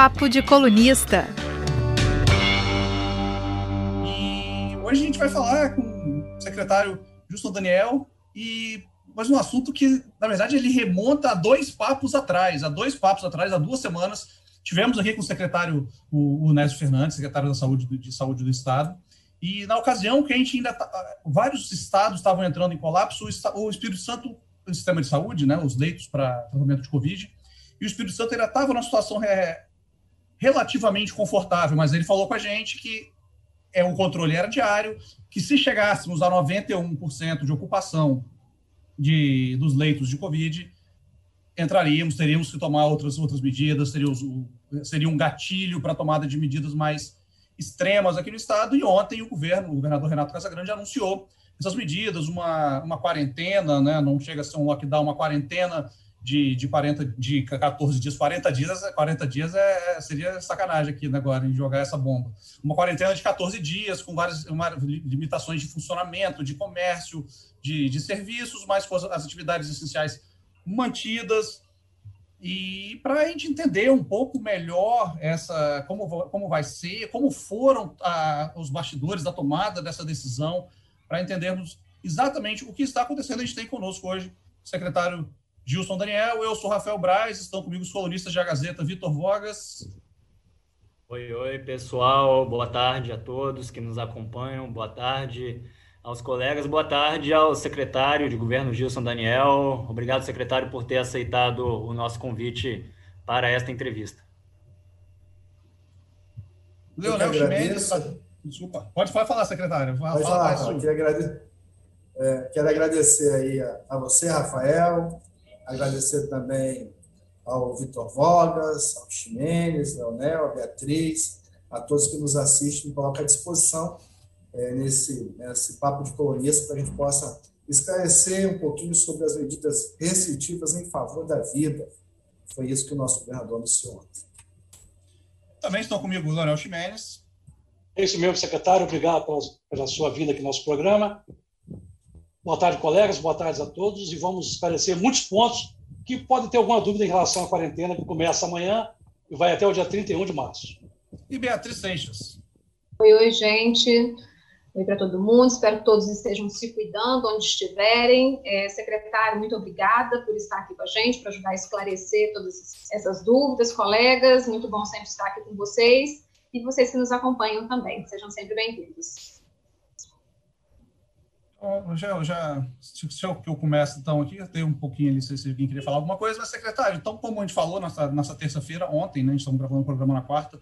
Papo de Colunista. E hoje a gente vai falar com o secretário Justo Daniel e mas um assunto que, na verdade, ele remonta a dois papos atrás, a dois papos atrás, há duas semanas. Tivemos aqui com o secretário, o, o Fernandes, secretário da Saúde, de Saúde do Estado, e na ocasião que a gente ainda, tá, vários estados estavam entrando em colapso, o Espírito Santo, o sistema de saúde, né, os leitos para tratamento de Covid, e o Espírito Santo ainda estava numa situação é, relativamente confortável, mas ele falou com a gente que é um controle era diário, que se chegássemos a 91% de ocupação de, dos leitos de Covid, entraríamos, teríamos que tomar outras, outras medidas, seria, seria um gatilho para a tomada de medidas mais extremas aqui no estado. E ontem o governo, o governador Renato Casagrande, anunciou essas medidas, uma, uma quarentena, né, não chega a ser um lockdown, uma quarentena de, de, 40, de 14 dias, 40 dias, 40 dias é, seria sacanagem aqui né, agora em jogar essa bomba. Uma quarentena de 14 dias, com várias uma, limitações de funcionamento, de comércio, de, de serviços, mas com as, atividades essenciais mantidas. E para a gente entender um pouco melhor essa como, como vai ser, como foram a, os bastidores da tomada dessa decisão, para entendermos exatamente o que está acontecendo, a gente tem conosco hoje o secretário Gilson Daniel, eu sou Rafael Braz, estão comigo os colunistas da Gazeta Vitor Vogas. Oi, oi, pessoal, boa tarde a todos que nos acompanham, boa tarde aos colegas, boa tarde ao secretário de governo Gilson Daniel. Obrigado, secretário, por ter aceitado o nosso convite para esta entrevista. Leonel Chimenez, desculpa, pode falar, secretário. Fala, pode falar, fala, quero, agradecer, é, quero agradecer aí a, a você, Rafael, Agradecer também ao Vitor Vogas, ao Ximenes, Leonel, a Beatriz, a todos que nos assistem, coloco à disposição é, nesse, nesse papo de colunista para a gente possa esclarecer um pouquinho sobre as medidas restritivas em favor da vida. Foi isso que o nosso governador anunciou ontem. Também estão comigo o Leonel Ximenes. É isso mesmo, secretário. Obrigado pela, pela sua vinda aqui no nosso programa. Boa tarde, colegas, boa tarde a todos, e vamos esclarecer muitos pontos que podem ter alguma dúvida em relação à quarentena, que começa amanhã e vai até o dia 31 de março. E Beatriz Seixas. Oi, oi, gente. Oi para todo mundo. Espero que todos estejam se cuidando onde estiverem. É, secretário, muito obrigada por estar aqui com a gente, para ajudar a esclarecer todas essas dúvidas. Colegas, muito bom sempre estar aqui com vocês. E vocês que nos acompanham também. Sejam sempre bem-vindos. Já, já, se, eu, eu começo então aqui, tem um pouquinho ali, se, alguém queria falar alguma coisa, mas secretário, então, como a gente falou nessa, nessa terça-feira, ontem, né, a gente estava gravando o programa na quarta,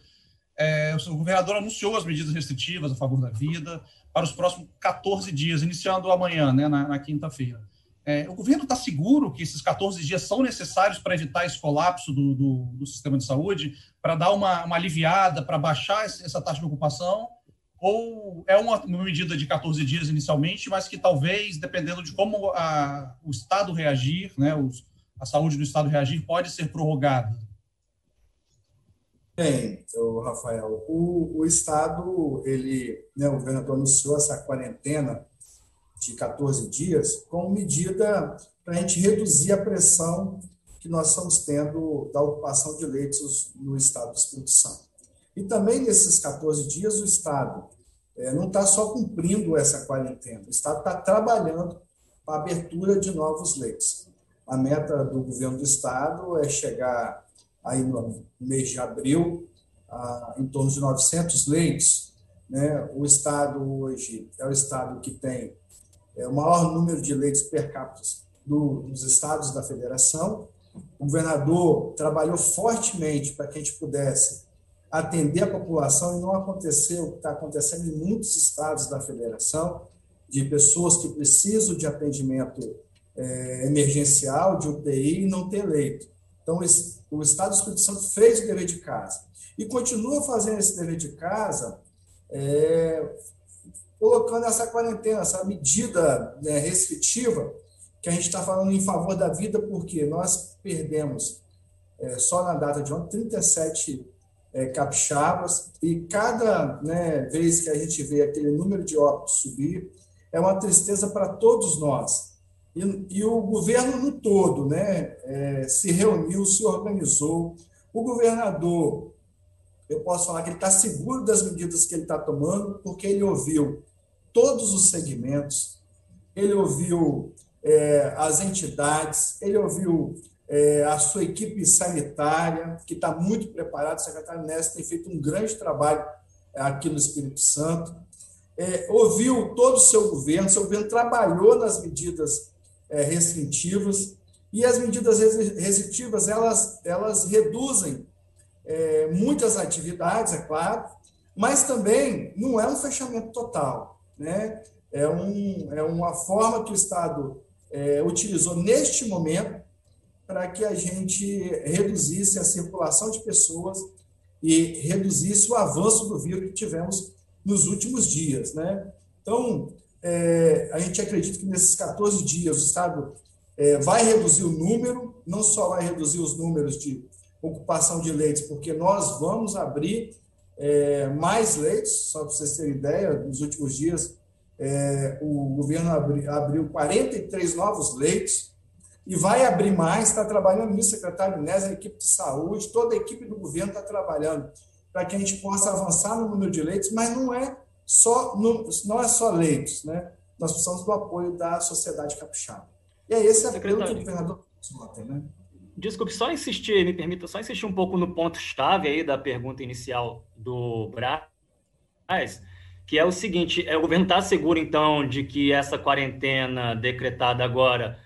é, o governador anunciou as medidas restritivas a favor da vida para os próximos 14 dias, iniciando amanhã, né, na, na quinta-feira. É, o governo está seguro que esses 14 dias são necessários para evitar esse colapso do, do, do sistema de saúde, para dar uma, uma aliviada, para baixar essa taxa de ocupação? Ou é uma, medida de 14 dias inicialmente, mas que talvez, dependendo de como a, o Estado reagir, né, os, a saúde do Estado reagir, pode ser prorrogada? Bem, Rafael, o, o Estado, ele, né, o governador anunciou essa quarentena de 14 dias como medida para a gente reduzir a pressão que nós estamos tendo da ocupação de leitos no Estado do Espírito Santo. E também nesses 14 dias, o Estado é, não está só cumprindo essa quarentena, o Estado está trabalhando para a abertura de novos leitos. A meta do governo do Estado é chegar aí no mês de abril a, em torno de 900 leitos. Né? O Estado hoje é o Estado que tem é, o maior número de leitos per capita do, dos estados da federação. O governador trabalhou fortemente para que a gente pudesse atender a população e não aconteceu o que está acontecendo em muitos estados da federação, de pessoas que precisam de atendimento é, emergencial, de UTI, e não ter leito. Então, o Estado do Espírito Santo fez o dever de casa e continua fazendo esse dever de casa, é, colocando essa quarentena, essa medida né, restritiva, que a gente está falando em favor da vida, porque nós perdemos, é, só na data de ontem, 37 é, capixabas, e cada né, vez que a gente vê aquele número de óbitos subir, é uma tristeza para todos nós. E, e, o governo no todo né, é, se reuniu, se organizou, o governador eu posso falar que ele está seguro das medidas que ele está tomando, porque ele ouviu todos os segmentos, ele ouviu é, as entidades, ele ouviu é, a sua equipe sanitária, que está muito preparada, o secretário Ness tem feito um grande trabalho aqui no Espírito Santo, é, ouviu todo o seu governo, seu governo trabalhou nas medidas é, restritivas, e as medidas restritivas, elas, elas reduzem é, muitas atividades, é claro, mas também não é um fechamento total, né? É, um, é uma forma que o Estado é, utilizou neste momento para que a gente reduzisse a circulação de pessoas e reduzisse o avanço do vírus que tivemos nos últimos dias, né? Então, é, a gente acredita que nesses 14 dias o Estado é, vai reduzir o número, não só vai reduzir os números de ocupação de leitos, porque nós vamos abrir é, mais leitos, só para vocês terem ideia, nos últimos dias é, o governo abri, abriu 43 novos leitos e vai abrir mais, está trabalhando nisso, secretário Inés, a equipe de saúde, toda a equipe do governo está trabalhando para que a gente possa avançar no número de leitos, mas não é só, não é só leitos, né? Nós precisamos do apoio da sociedade capixaba. E é esse apelo que o governador ontem, né? Desculpe, só insistir, me permita só insistir um pouco no ponto-chave aí da pergunta inicial do Braz, que é o seguinte: é, o governo está seguro, então, de que essa quarentena decretada agora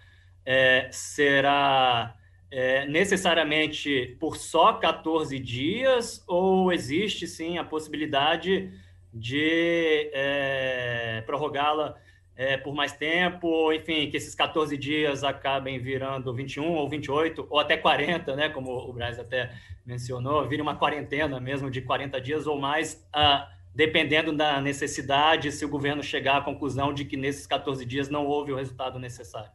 é, será é, necessariamente por só 14 dias, ou existe sim a possibilidade de é, prorrogá-la é, por mais tempo, enfim, que esses 14 dias acabem virando 21 ou 28, ou até 40, né, como o Braz até mencionou, vire uma quarentena mesmo de 40 dias ou mais, ah, dependendo da necessidade, se o governo chegar à conclusão de que nesses 14 dias não houve o resultado necessário.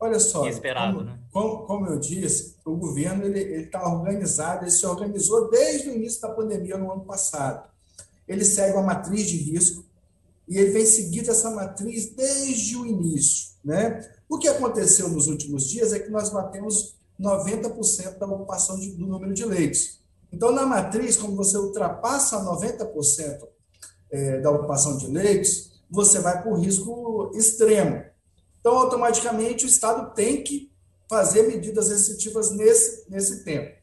Olha só, esperado, como, né? como, como, eu disse, o governo ele está organizado, ele se organizou desde o início da pandemia no ano passado. Ele segue uma matriz de risco, e ele vem seguindo essa matriz desde o início. Né? O que aconteceu nos últimos dias é que nós batemos 90% da ocupação de, do número de leitos. Então, na matriz, quando você ultrapassa 90% é, da ocupação de leitos, você vai para o risco extremo. Então, automaticamente, o Estado tem que fazer medidas restritivas nesse, nesse tempo.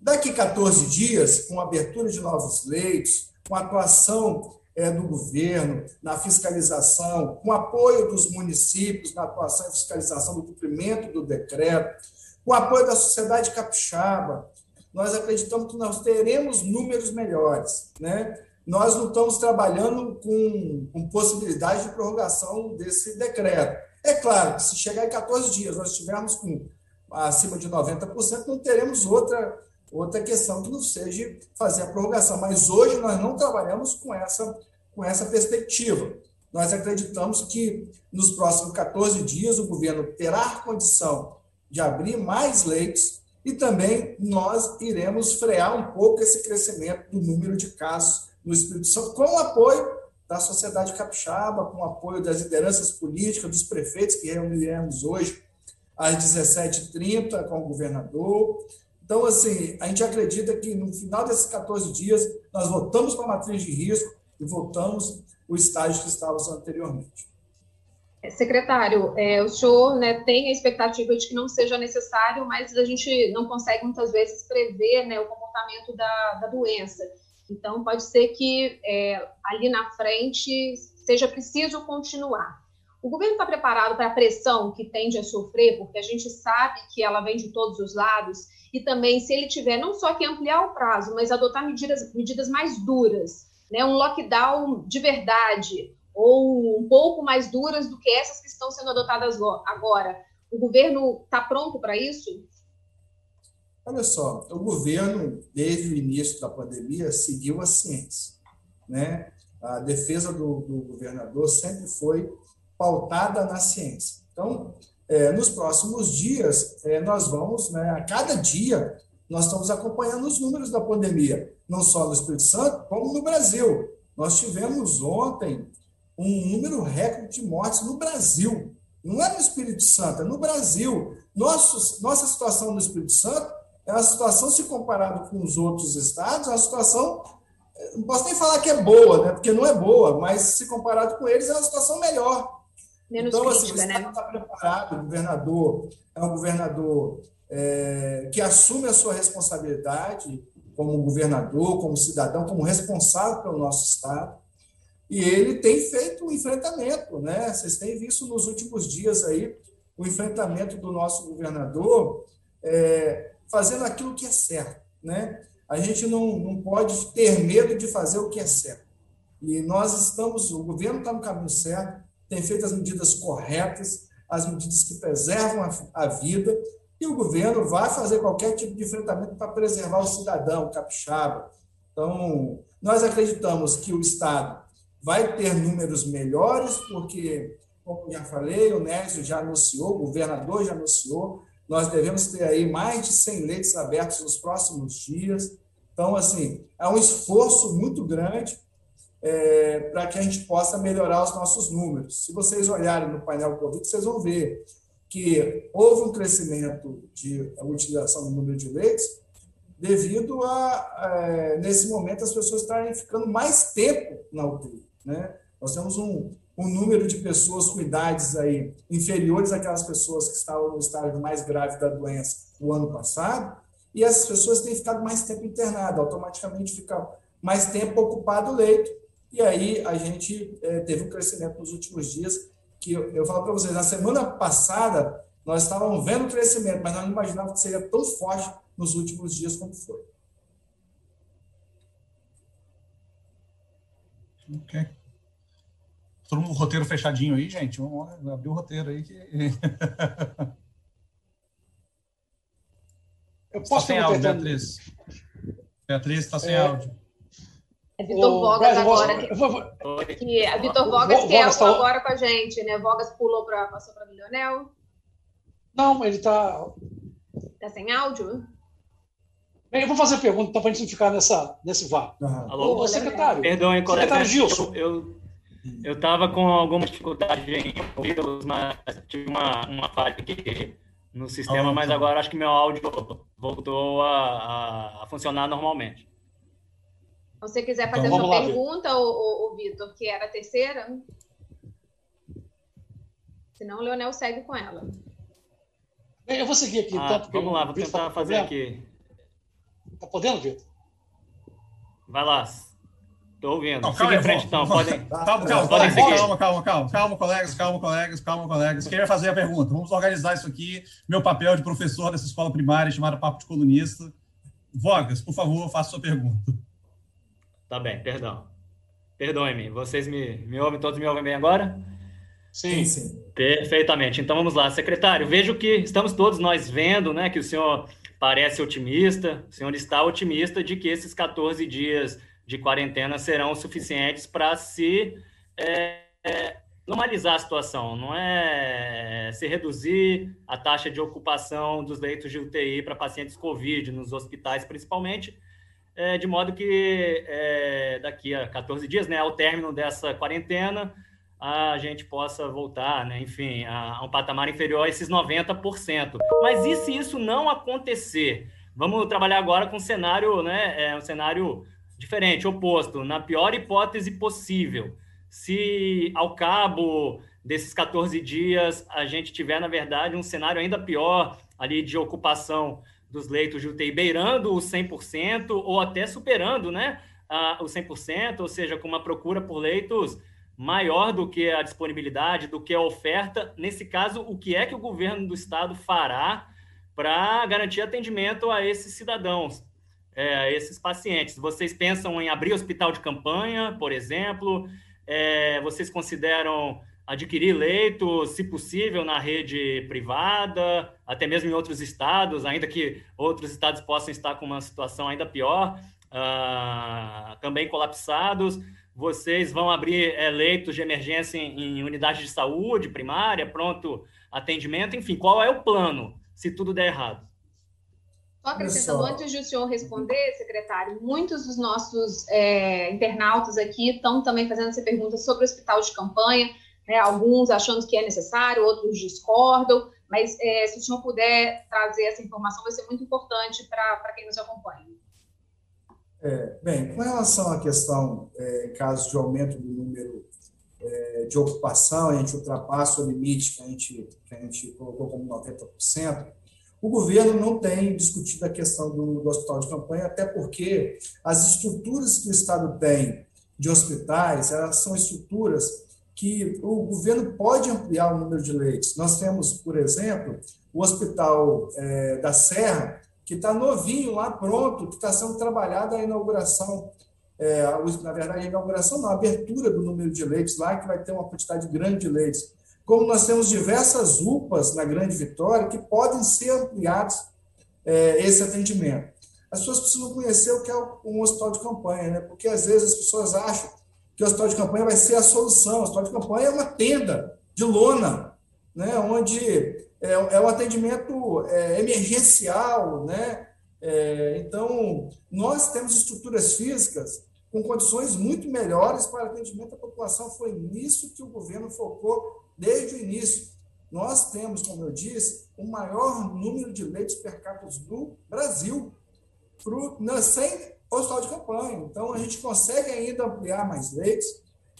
Daqui 14 dias, com abertura de novos leitos, com atuação é, do governo na fiscalização, com apoio dos municípios na atuação e fiscalização do cumprimento do decreto, com apoio da sociedade capixaba, nós acreditamos que nós teremos números melhores. Né? Nós não estamos trabalhando com, com possibilidade de prorrogação desse decreto. É claro que se chegar em 14 dias nós estivermos com acima de 90%, não teremos outra outra questão que não seja fazer a prorrogação. Mas hoje nós não trabalhamos com essa, com essa perspectiva. Nós acreditamos que nos próximos 14 dias o governo terá condição de abrir mais leitos e também nós iremos frear um pouco esse crescimento do número de casos no Espírito Santo, com o apoio da sociedade capixaba, com o apoio das lideranças políticas, dos prefeitos que reuniremos hoje às 17h30 com o governador, então, assim, a gente acredita que no final desses 14 dias, nós voltamos para a matriz de risco e voltamos o estágio que estávamos anteriormente. É, secretário, é, o senhor né, tem a expectativa de que não seja necessário, mas a gente não consegue muitas vezes prever né, o comportamento da, da doença. Então, pode ser que é, ali na frente seja preciso continuar. O governo está preparado para a pressão que tende a sofrer, porque a gente sabe que ela vem de todos os lados e também se ele tiver não só que ampliar o prazo, mas adotar medidas, medidas mais duras, né, um lockdown de verdade, ou um pouco mais duras do que essas que estão sendo adotadas agora. O governo está pronto para isso? Olha só, o governo, desde o início da pandemia, seguiu a ciência. Né? A defesa do, do governador sempre foi pautada na ciência. Então, é, nos próximos dias, é, nós vamos, né, a cada dia, nós estamos acompanhando os números da pandemia, não só no Espírito Santo, como no Brasil. Nós tivemos ontem um número recorde de mortes no Brasil. Não é no Espírito Santo, é no Brasil. Nosso, nossa situação no Espírito Santo é uma situação, se comparado com os outros estados, é uma situação, não posso nem falar que é boa, né? porque não é boa, mas se comparado com eles, é uma situação melhor. Menos então, crítica, assim, o Estado né? está preparado, o governador é um governador é, que assume a sua responsabilidade como governador, como cidadão, como responsável pelo nosso Estado, e ele tem feito um enfrentamento, né? Vocês têm visto nos últimos dias aí o enfrentamento do nosso governador é, fazendo aquilo que é certo, né? A gente não, não pode ter medo de fazer o que é certo. E nós estamos, o governo está no caminho certo, tem feito as medidas corretas, as medidas que preservam a, a vida, e o governo vai fazer qualquer tipo de enfrentamento para preservar o cidadão, o capixaba. Então, nós acreditamos que o Estado vai ter números melhores, porque, como já falei, o Nésio já anunciou, o governador já anunciou, nós devemos ter aí mais de 100 leitos abertos nos próximos dias. Então, assim, é um esforço muito grande é, para que a gente possa melhorar os nossos números. Se vocês olharem no painel Covid, vocês vão ver que houve um crescimento de utilização do número de leitos devido a, é, nesse momento, as pessoas estarem ficando mais tempo na UTI. Né? Nós temos um, um número de pessoas com idades aí inferiores àquelas pessoas que estavam no estágio mais grave da doença o ano passado, e essas pessoas têm ficado mais tempo internadas, automaticamente fica mais tempo ocupado o leito, e aí a gente é, teve um crescimento nos últimos dias, que eu, eu falo para vocês, na semana passada nós estávamos vendo o crescimento, mas não imaginávamos que seria tão forte nos últimos dias como foi. Ok. Todo mundo roteiro fechadinho aí, gente. Vamos abrir o roteiro aí. Que... Eu posso está sem áudio, Beatriz. Beatriz está sem é... áudio. É Vitor Vogas agora. Que, que, a Vitor Vogas que é tá... agora com a gente, né? Vogas pulou para passou para Milionel. Não, ele está. Está sem áudio? Bem, eu vou fazer a pergunta então, para a gente não ficar nessa, nesse vá. Uhum. Alô, Ô, secretário. Perdão, hein, colega. Secretário Gilson. Eu eu estava com alguma dificuldade em ouvi-los, mas tive uma, uma falha aqui no sistema, ah, mas tá. agora acho que meu áudio voltou a, a, a funcionar normalmente. Se você quiser fazer então, sua lá, pergunta, o, o, o Vitor, que era a terceira, senão o Leonel segue com ela. Eu vou seguir aqui, ah, então. Vamos lá, vou tentar fazer aqui. Tá podendo, Vitor? Vai lá. Estou ouvindo. Não, calma, em frente, então. Podem, calma, calma, calma, calma, calma, calma, calma, colegas, calma, colegas, calma, colegas. Quem vai fazer a pergunta? Vamos organizar isso aqui. Meu papel de professor dessa escola primária chamada Papo de Colunista. Vogas, por favor, faça sua pergunta. Tá bem, perdão. Perdoe-me. Vocês me, me ouvem, todos me ouvem bem agora? Sim, sim. Perfeitamente. Então vamos lá, secretário. Vejo que estamos todos nós vendo, né, que o senhor parece otimista, o senhor está otimista de que esses 14 dias de quarentena serão suficientes para se é, é, normalizar a situação, não é se reduzir a taxa de ocupação dos leitos de UTI para pacientes COVID nos hospitais, principalmente, é, de modo que é, daqui a 14 dias, né, ao término dessa quarentena, a gente possa voltar, né, enfim, a, a um patamar inferior a esses 90%. Mas e se isso não acontecer? Vamos trabalhar agora com um cenário, né, é, um cenário diferente, oposto, na pior hipótese possível. Se ao cabo desses 14 dias a gente tiver, na verdade, um cenário ainda pior ali de ocupação dos leitos de UTI beirando os 100% ou até superando né, a, os 100%, ou seja, com uma procura por leitos maior do que a disponibilidade, do que a oferta. Nesse caso, o que é que o governo do estado fará para garantir atendimento a esses cidadãos? É, esses pacientes? Vocês pensam em abrir hospital de campanha, por exemplo? É, vocês consideram adquirir leitos, se possível, na rede privada, até mesmo em outros estados, ainda que outros estados possam estar com uma situação ainda pior, uh, também colapsados? Vocês vão abrir é, leitos de emergência em, em unidade de saúde primária, pronto atendimento? Enfim, qual é o plano se tudo der errado? Só acrescentando, antes de o senhor responder, secretário, muitos dos nossos é, internautas aqui estão também fazendo essa pergunta sobre o hospital de campanha, né, alguns achando que é necessário, outros discordam, Mas é, se o senhor puder trazer essa informação, vai ser muito importante para quem nos acompanha. É, bem, com relação à questão, é, caso de aumento do número é, de ocupação, a gente ultrapassa o limite que a gente, que a gente colocou como 90%, o governo não tem discutido a questão do, do hospital de campanha, até porque as estruturas que o Estado tem de hospitais, elas são estruturas que o governo pode ampliar o número de leitos. Nós temos, por exemplo, o Hospital é, da Serra, que está novinho lá, pronto, que está sendo trabalhada a inauguração, é, na verdade, a inauguração não, a abertura do número de leitos lá, que vai ter uma quantidade grande de leitos. Como nós temos diversas UPAs na Grande Vitória que podem ser ampliados é, esse atendimento. As pessoas precisam conhecer o que é um hospital de campanha, né? porque às vezes as pessoas acham que o hospital de campanha vai ser a solução. O hospital de campanha é uma tenda de lona, né? onde é, é um atendimento é, emergencial. Né? É, então, nós temos estruturas físicas com condições muito melhores para atendimento da população. Foi nisso que o governo focou desde o início. Nós temos, como eu disse, o maior número de leitos per capita do Brasil, pro, sem hospital de campanha. Então, a gente consegue ainda ampliar mais leitos.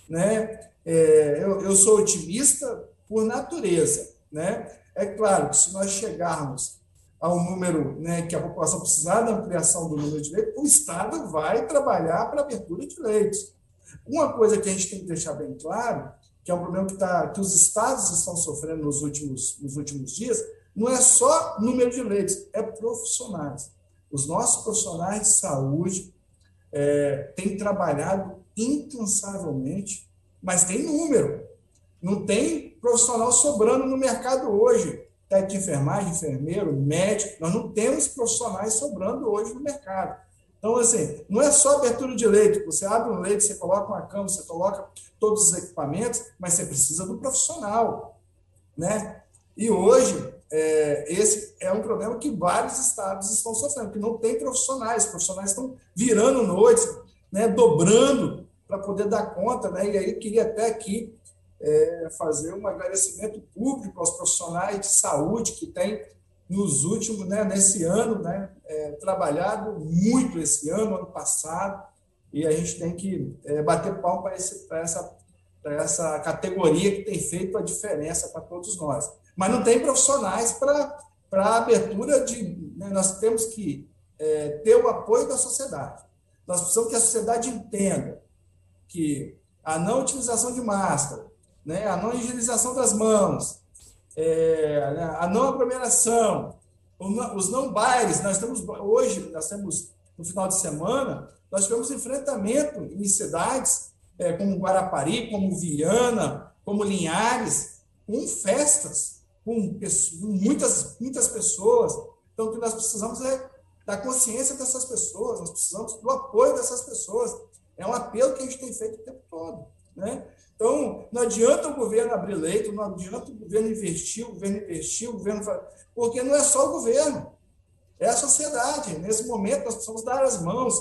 Né? É, eu, eu sou otimista por natureza. Né? É claro que se nós chegarmos a um número né, que a população precisar da ampliação do número de leitos, o Estado vai trabalhar para abertura de leitos. Uma coisa que a gente tem que deixar bem claro que é um problema que, tá, que os estados estão sofrendo nos últimos, nos últimos dias, não é só número de leitos, é profissionais. Os nossos profissionais de saúde é, têm trabalhado incansavelmente, mas tem número. Não tem profissional sobrando no mercado hoje. Técnico de enfermagem, enfermeiro, médico, nós não temos profissionais sobrando hoje no mercado. Então, assim, não é só abertura de leito. Você abre um leito, você coloca uma cama, você coloca todos os equipamentos, mas você precisa do profissional, né? E hoje, é, esse é um problema que vários estados estão sofrendo, que não tem profissionais. Os profissionais estão virando noites, né, dobrando para poder dar conta, né? E aí queria até aqui é, fazer um agradecimento público aos profissionais de saúde que têm nos últimos, né, nesse ano, né, é, trabalhado muito esse ano, ano passado, e a gente tem que é, bater palma para essa, essa categoria que tem feito a diferença para todos nós. Mas não tem profissionais para a abertura de. Né, nós temos que é, ter o apoio da sociedade. Nós precisamos que a sociedade entenda que a não utilização de máscara, né, a não higienização das mãos, é, né, a não aglomeração, os não bailes, nós temos hoje, nós temos no final de semana, nós tivemos enfrentamento em cidades é, como Guarapari, como Viana, como Linhares, com festas, com muitas, muitas pessoas. Então, o que nós precisamos é da consciência dessas pessoas, nós precisamos do apoio dessas pessoas. É um apelo que a gente tem feito o tempo todo. Né? Então, não adianta o governo abrir leito, não adianta o governo investir, o governo investir, o governo. Porque não é só o governo, é a sociedade. Nesse momento, nós precisamos dar as mãos.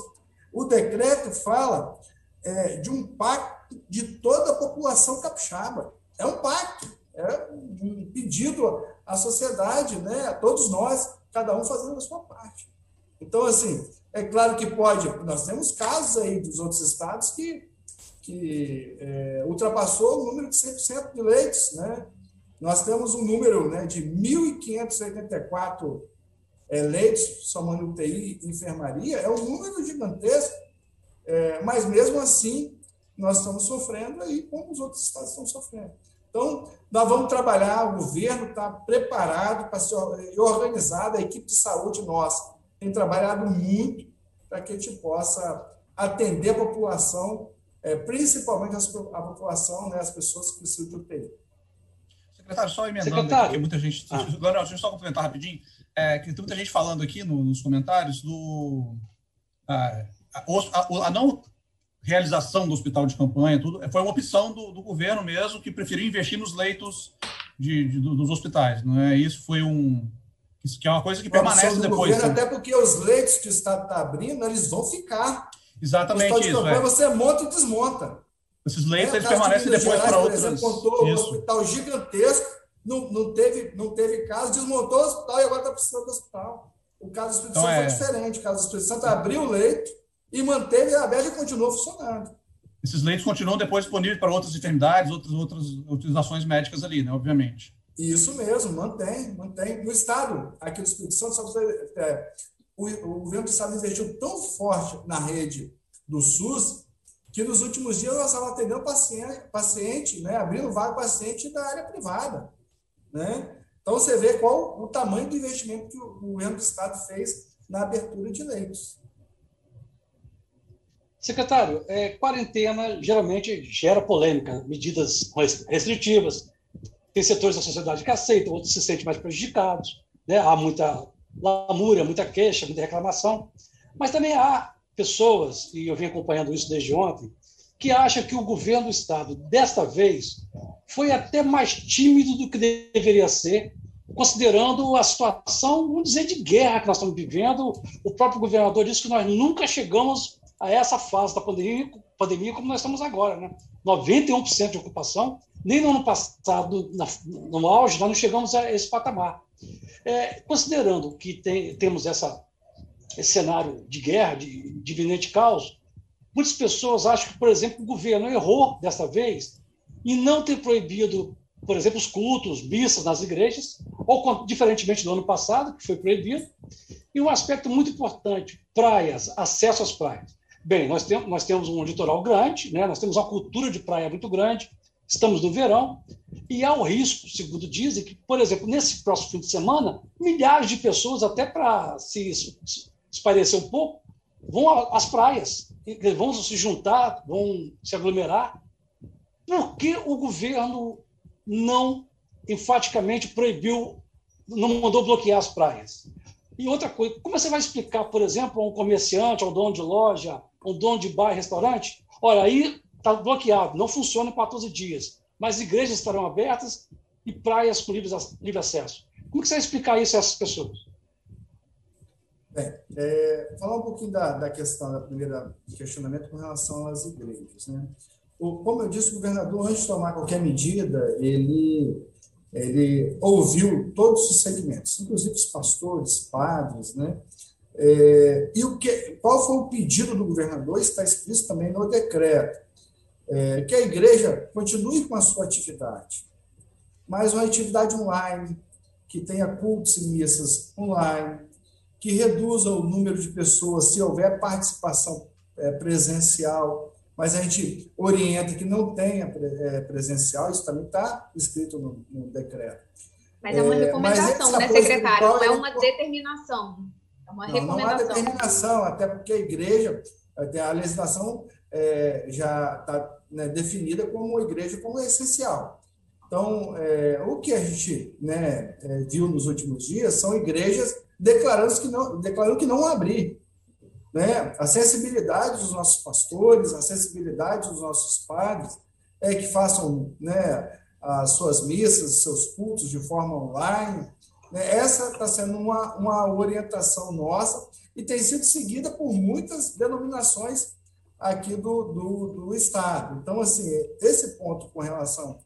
O decreto fala é, de um pacto de toda a população capixaba. É um pacto, é um pedido à sociedade, né, a todos nós, cada um fazendo a sua parte. Então, assim, é claro que pode. Nós temos casos aí dos outros estados que que é, ultrapassou o número de 100% de leitos. Né? Nós temos um número né, de 1.584 é, leitos, somando UTI e enfermaria, é um número gigantesco, é, mas mesmo assim nós estamos sofrendo aí como os outros estados estão sofrendo. Então, nós vamos trabalhar, o governo está preparado para ser organizado, a equipe de saúde nossa tem trabalhado muito para que a gente possa atender a população é, principalmente as, a população, né, as pessoas que precisam de UTI. Secretário, só emendando Secretário. aqui, muita gente. Ah. Agora, deixa eu só complementar rapidinho. É, que tem muita gente falando aqui no, nos comentários do. A, a, a, não realização do hospital de campanha, tudo, foi uma opção do, do governo mesmo, que preferiu investir nos leitos de, de, dos hospitais. Não é? Isso foi um. Isso que é uma coisa que permanece depois. Governo, até porque os leitos que o Estado está abrindo, eles vão ficar. Exatamente isso. Campanha, é. Você monta e desmonta. Esses leitos é, eles permanecem depois para outros. Exemplo, contou um hospital gigantesco, não, não, teve, não teve caso, desmontou o hospital e agora está precisando do hospital. O caso do Espírito então, Santo é... foi diferente. O caso do Espírito Santo abriu o leito e manteve aberto e continuou funcionando. Esses leitos continuam depois disponíveis para outras enfermidades, outras, outras utilizações médicas ali, né? Obviamente. Isso mesmo, mantém, mantém. No Estado, aqui do Espírito Santo, só você, é, o, o governo do Estado investiu tão forte na rede do SUS que nos últimos dias nós estávamos atendendo paciente, paciente né, abrindo vaga paciente da área privada. Né? Então, você vê qual o tamanho do investimento que o governo do Estado fez na abertura de leitos. Secretário, é, quarentena geralmente gera polêmica, medidas restritivas. Tem setores da sociedade que aceitam, outros se sentem mais prejudicados. Né? Há muita lamúria, muita queixa, muita reclamação. Mas também há pessoas, e eu venho acompanhando isso desde ontem, que acham que o governo do Estado, desta vez, foi até mais tímido do que deveria ser, considerando a situação, vamos dizer, de guerra que nós estamos vivendo. O próprio governador disse que nós nunca chegamos a essa fase da pandemia, pandemia como nós estamos agora, né? 91% de ocupação, nem no ano passado, na, no auge, nós não chegamos a esse patamar. É, considerando que tem, temos essa, esse cenário de guerra, de, de iminente caos, muitas pessoas acham que, por exemplo, o governo errou dessa vez em não ter proibido, por exemplo, os cultos, missas nas igrejas, ou diferentemente do ano passado, que foi proibido. E um aspecto muito importante: praias, acesso às praias. Bem, nós, tem, nós temos um litoral grande, né? nós temos uma cultura de praia muito grande, estamos no verão, e há o risco, segundo dizem, que, por exemplo, nesse próximo fim de semana, milhares de pessoas, até para se, se um pouco, vão às praias, vão se juntar, vão se aglomerar. Por que o governo não enfaticamente proibiu, não mandou bloquear as praias? E outra coisa, como você vai explicar, por exemplo, a um comerciante, a um dono de loja, um dono de bar e restaurante, olha, aí está bloqueado, não funciona em 14 dias, mas igrejas estarão abertas e praias com livre, livre acesso. Como que você vai explicar isso a essas pessoas? Bem, é, falar um pouquinho da, da questão, da primeira questionamento com relação às igrejas. Né? O, como eu disse, o governador, antes de tomar qualquer medida, ele, ele ouviu todos os segmentos, inclusive os pastores, padres, né? É, e o que, qual foi o pedido do governador? Está escrito também no decreto, é, que a igreja continue com a sua atividade, mas uma atividade online, que tenha cultos e missas online, que reduza o número de pessoas, se houver participação é, presencial, mas a gente orienta que não tenha é, presencial, isso também está escrito no, no, decreto. Mas é uma é, recomendação, né, secretário? Não é uma determinação. É uma não, recomendação. Não há determinação, até porque a igreja, a legislação é, já está né, definida como igreja como essencial. Então, é, o que a gente né, é, viu nos últimos dias são igrejas declarando que não, declarando que não abrir. Né? A sensibilidade dos nossos pastores, a sensibilidade dos nossos padres é que façam né, as suas missas, seus cultos de forma online? Essa está sendo uma, uma orientação nossa e tem sido seguida por muitas denominações aqui do, do, do Estado. Então, assim, esse ponto com relação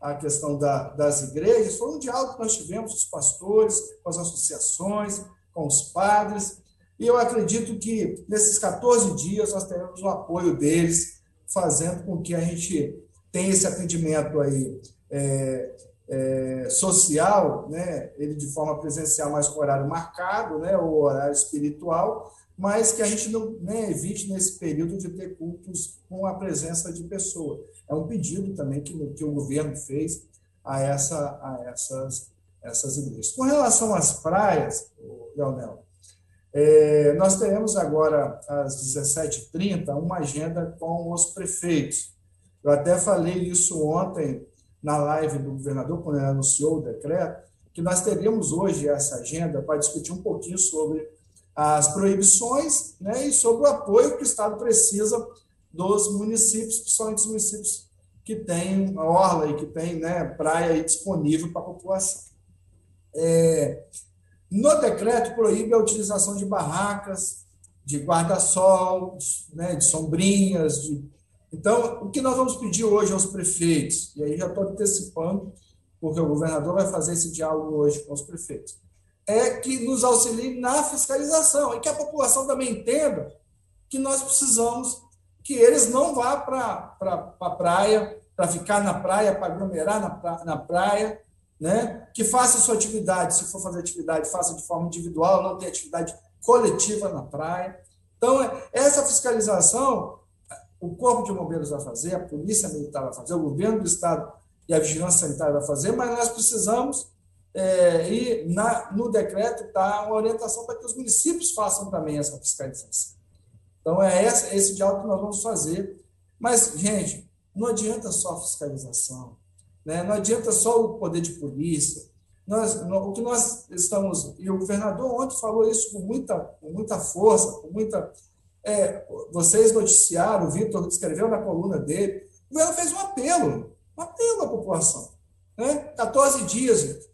à questão da, das igrejas foi um diálogo que nós tivemos com os pastores, com as associações, com os padres, e eu acredito que nesses 14 dias nós teremos o apoio deles, fazendo com que a gente tenha esse atendimento aí é, é, social, né, ele de forma presencial, mas com horário marcado, né, ou horário espiritual, mas que a gente não né, evite nesse período de ter cultos com a presença de pessoas. É um pedido também que, que o governo fez a, essa, a essas, essas igrejas. Com relação às praias, Leonel, é, nós teremos agora, às 17h30, uma agenda com os prefeitos. Eu até falei isso ontem na live do governador, quando ele anunciou o decreto, que nós teríamos hoje essa agenda para discutir um pouquinho sobre as proibições né, e sobre o apoio que o Estado precisa dos municípios, principalmente os municípios que têm orla e que têm né, praia disponível para a população. É, no decreto, proíbe a utilização de barracas, de guarda-sol, né, de sombrinhas, de então, o que nós vamos pedir hoje aos prefeitos, e aí já estou antecipando porque o governador vai fazer esse diálogo hoje com os prefeitos, é que nos auxilie na fiscalização e que a população também entenda que nós precisamos que eles não vá para a pra praia, para ficar na praia, para aglomerar na, pra, na praia, né? que faça sua atividade, se for fazer atividade, faça de forma individual, não tem atividade coletiva na praia. Então, essa fiscalização, o Corpo de Bombeiros vai fazer, a Polícia Militar vai fazer, o governo do Estado e a Vigilância Sanitária vai fazer, mas nós precisamos, é, e na, no decreto está uma orientação para que os municípios façam também essa fiscalização. Então, é esse, esse diálogo que nós vamos fazer. Mas, gente, não adianta só fiscalização, né? não adianta só o poder de polícia. Nós, o que nós estamos. E o governador ontem falou isso com muita, com muita força, com muita. É, vocês noticiaram, o Vitor escreveu na coluna dele. O governo fez um apelo, um apelo à população. Né? 14 dias, Vitor.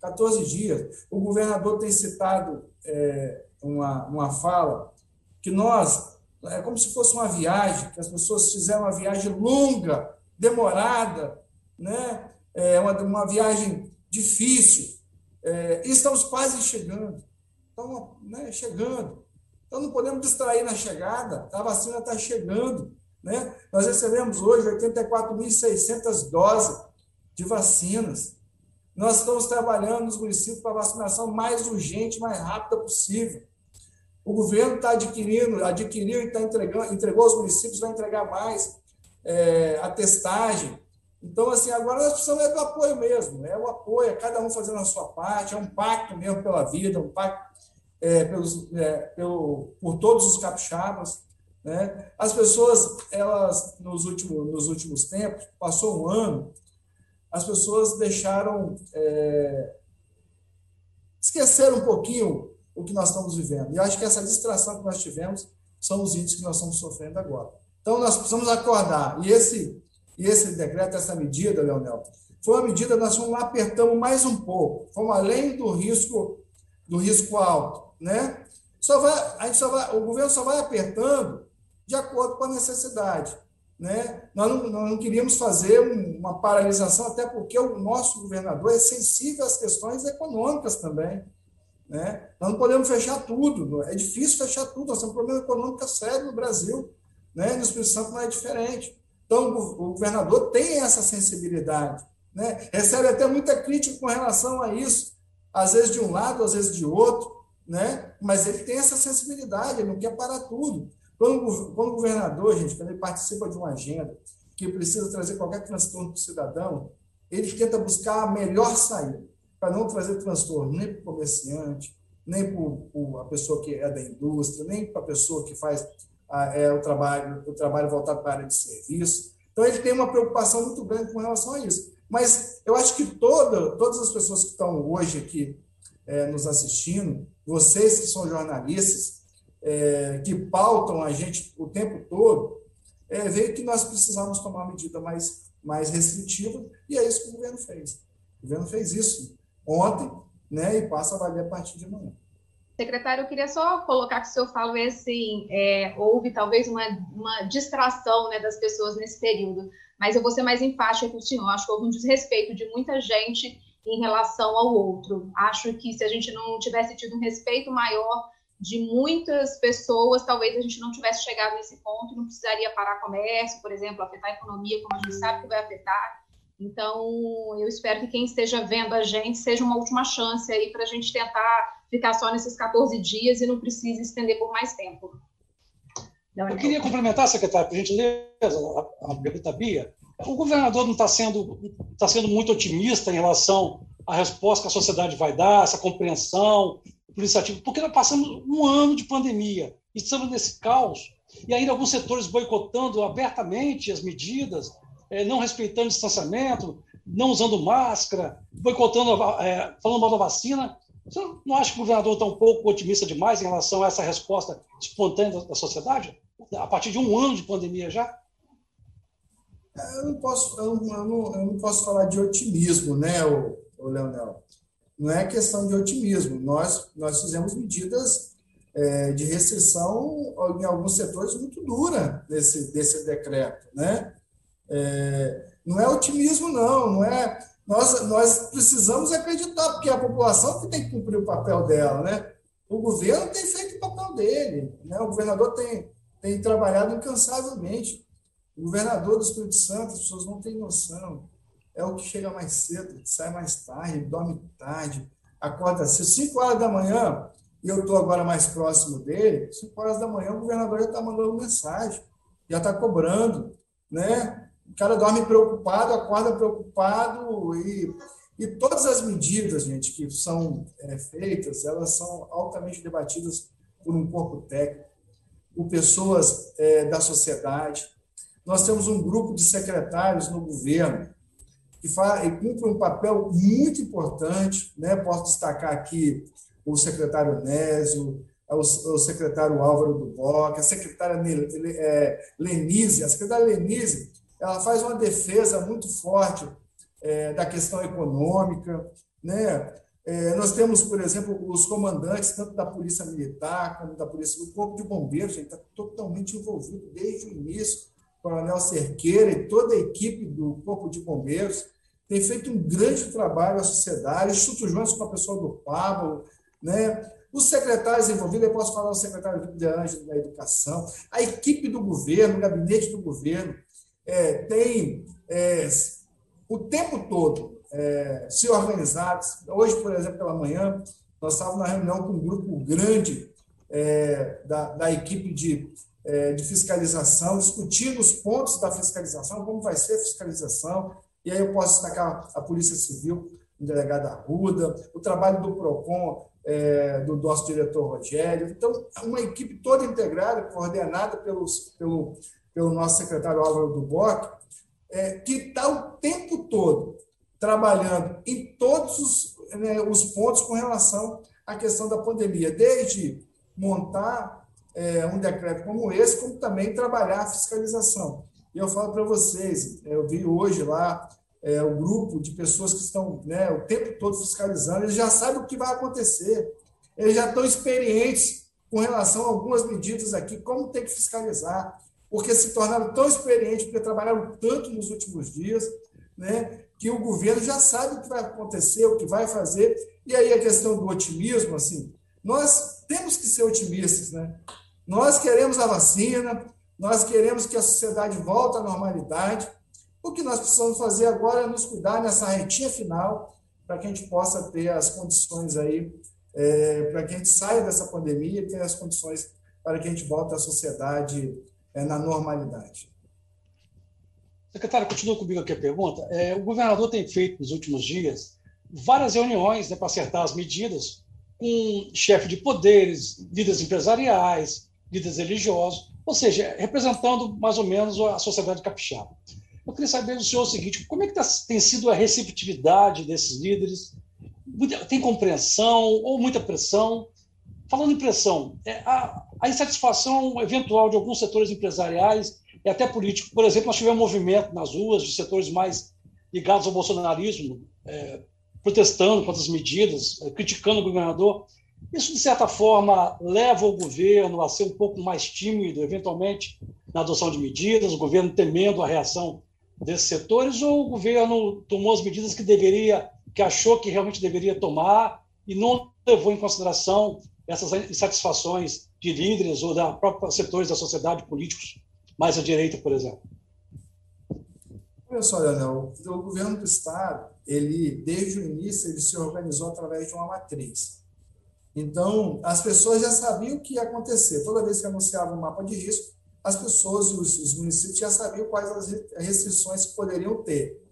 14 dias. O governador tem citado é, uma, uma fala que nós, é como se fosse uma viagem, que as pessoas fizeram uma viagem longa, demorada, né? é uma, uma viagem difícil, é, e estamos quase chegando. Estamos né, chegando. Então não podemos distrair na chegada, a vacina está chegando. Né? Nós recebemos hoje 84.600 doses de vacinas. Nós estamos trabalhando nos municípios para a vacinação mais urgente, mais rápida possível. O governo está adquirindo, adquiriu e está entregando, entregou aos municípios, vai entregar mais é, a testagem. Então, assim, agora nós precisamos é do apoio mesmo, é o apoio, é cada um fazendo a sua parte, é um pacto mesmo pela vida, um pacto é, pelos, é, pelo, por todos os capixabas. Né? As pessoas, elas, nos últimos, nos últimos tempos, passou um ano, as pessoas deixaram, é, esqueceram um pouquinho o que nós estamos vivendo. E acho que essa distração que nós tivemos são os índices que nós estamos sofrendo agora. Então, nós precisamos acordar. E esse, e esse decreto, essa medida, Leonel, foi uma medida nós fomos lá, apertamos mais um pouco. Fomos além do risco, do risco alto. Né? Só vai, a gente só vai, o governo só vai apertando de acordo com a necessidade. Né? Nós, não, nós não queríamos fazer uma paralisação, até porque o nosso governador é sensível às questões econômicas também. Né? Nós não podemos fechar tudo, é difícil fechar tudo, nós temos um problema econômico sério no Brasil, né? no Espírito Santo não é diferente. Então, o governador tem essa sensibilidade, né? recebe até muita crítica com relação a isso, às vezes de um lado, às vezes de outro, né? mas ele tem essa sensibilidade, ele não quer parar tudo. Quando, o governador, gente, quando ele participa de uma agenda que precisa trazer qualquer transtorno para o cidadão, ele tenta buscar a melhor saída para não trazer transtorno nem para o comerciante, nem para a pessoa que é da indústria, nem para a pessoa que faz a, é, o, trabalho, o trabalho voltado para a área de serviço. Então, ele tem uma preocupação muito grande com relação a isso. Mas eu acho que toda, todas as pessoas que estão hoje aqui é, nos assistindo, vocês que são jornalistas, é, que pautam a gente o tempo todo, é, veio que nós precisamos tomar uma medida mais, mais restritiva, e é isso que o governo fez. O governo fez isso ontem, né, e passa a valer a partir de amanhã. Secretário, eu queria só colocar que o senhor falou assim, é, houve talvez uma, uma distração né, das pessoas nesse período, mas eu vou ser mais enfática que o senhor, acho que houve um desrespeito de muita gente em relação ao outro. Acho que se a gente não tivesse tido um respeito maior de muitas pessoas, talvez a gente não tivesse chegado nesse ponto, não precisaria parar comércio, por exemplo, afetar a economia, como a gente sabe que vai afetar, então, eu espero que quem esteja vendo a gente seja uma última chance aí para a gente tentar ficar só nesses 14 dias e não precise estender por mais tempo. Não, eu queria complementar, secretário, por gentileza, a, a pergunta Bia. O governador não está sendo, tá sendo muito otimista em relação à resposta que a sociedade vai dar, essa compreensão policiativa, porque nós passamos um ano de pandemia, estamos nesse caos, e ainda alguns setores boicotando abertamente as medidas, é, não respeitando o distanciamento, não usando máscara, boicotando, é, falando mal da vacina. Você não acha que o governador está um pouco otimista demais em relação a essa resposta espontânea da sociedade? A partir de um ano de pandemia já? Eu não posso, eu não, eu não, posso falar de otimismo, né, o, o Leonel? Não é questão de otimismo. Nós, nós fizemos medidas é, de restrição em alguns setores muito dura nesse desse decreto, né? É, não é otimismo, não, não é, nós, nós precisamos acreditar, porque é a população que tem que cumprir o papel dela, né? O governo tem feito o papel dele, né? O governador tem, tem trabalhado incansavelmente. O governador do Espírito Santo, as pessoas não têm noção. É o que chega mais cedo, sai mais tarde, dorme tarde, acorda às 5 horas da manhã, e eu estou agora mais próximo dele, 5 horas da manhã o governador já está mandando mensagem, já está cobrando, né? O cara dorme preocupado, acorda preocupado e, e todas as medidas, gente, que são é, feitas, elas são altamente debatidas por um corpo técnico, por pessoas é, da sociedade, nós temos um grupo de secretários no governo que cumpre um papel muito importante. Né? Posso destacar aqui o secretário Nésio, o, secretário Álvaro Duboc, a secretária é, Lenise. A secretária Lenise ela faz uma defesa muito forte é, da questão econômica. Né? É, nós temos, por exemplo, os comandantes, tanto da Polícia Militar como da Polícia do Corpo de Bombeiros, gente está totalmente envolvido desde o início Coronel Cerqueira e toda a equipe do Corpo de Bombeiros tem feito um grande trabalho à sociedade, juntos com a pessoa do Pablo, né? os secretários envolvidos, eu posso falar o secretário de Ângelo da Educação, a equipe do governo, o gabinete do governo, é, tem é, o tempo todo é, se organizado. Hoje, por exemplo, pela manhã, nós estávamos na reunião com um grupo grande é, da, da equipe de de fiscalização, discutindo os pontos da fiscalização, como vai ser a fiscalização, e aí eu posso destacar a Polícia Civil, o delegado Arruda, o trabalho do PROCON, é, do nosso diretor Rogério. Então, uma equipe toda integrada, coordenada pelos, pelo, pelo nosso secretário Álvaro Duboc, é, que está o tempo todo trabalhando em todos os, né, os pontos com relação à questão da pandemia, desde montar é, um decreto como esse, como também trabalhar a fiscalização. E eu falo para vocês, é, eu vi hoje lá é, o grupo de pessoas que estão né, o tempo todo fiscalizando, eles já sabem o que vai acontecer, eles já estão experientes com relação a algumas medidas aqui, como tem que fiscalizar, porque se tornaram tão experientes, porque trabalharam tanto nos últimos dias, né, que o governo já sabe o que vai acontecer, o que vai fazer, e aí a questão do otimismo, assim, nós temos que ser otimistas, né? Nós queremos a vacina, nós queremos que a sociedade volte à normalidade. O que nós precisamos fazer agora é nos cuidar nessa retinha final, para que a gente possa ter as condições aí, é, para que a gente saia dessa pandemia e tenha as condições para que a gente volte à sociedade é, na normalidade. Secretário, continua comigo aqui a pergunta. É, o governador tem feito nos últimos dias várias reuniões né, para acertar as medidas com chefe de poderes, líderes empresariais, líderes religiosos, ou seja, representando mais ou menos a sociedade capixaba. Eu queria saber do senhor o seguinte: como é que tá, tem sido a receptividade desses líderes? Tem compreensão ou muita pressão? Falando em pressão, é, a, a insatisfação eventual de alguns setores empresariais e até políticos. Por exemplo, nós tivemos movimento nas ruas de setores mais ligados ao bolsonarismo, é, protestando contra as medidas, é, criticando o governador. Isso, de certa forma, leva o governo a ser um pouco mais tímido, eventualmente, na adoção de medidas, o governo temendo a reação desses setores, ou o governo tomou as medidas que deveria, que achou que realmente deveria tomar e não levou em consideração essas insatisfações de líderes ou da própria setores da sociedade políticos mais à direita, por exemplo? Olha só, Leonel, o governo do Estado, ele, desde o início, ele se organizou através de uma matriz. Então, as pessoas já sabiam o que ia acontecer. Toda vez que anunciava um mapa de risco, as pessoas, os, os municípios já sabiam quais as restrições que poderiam ter.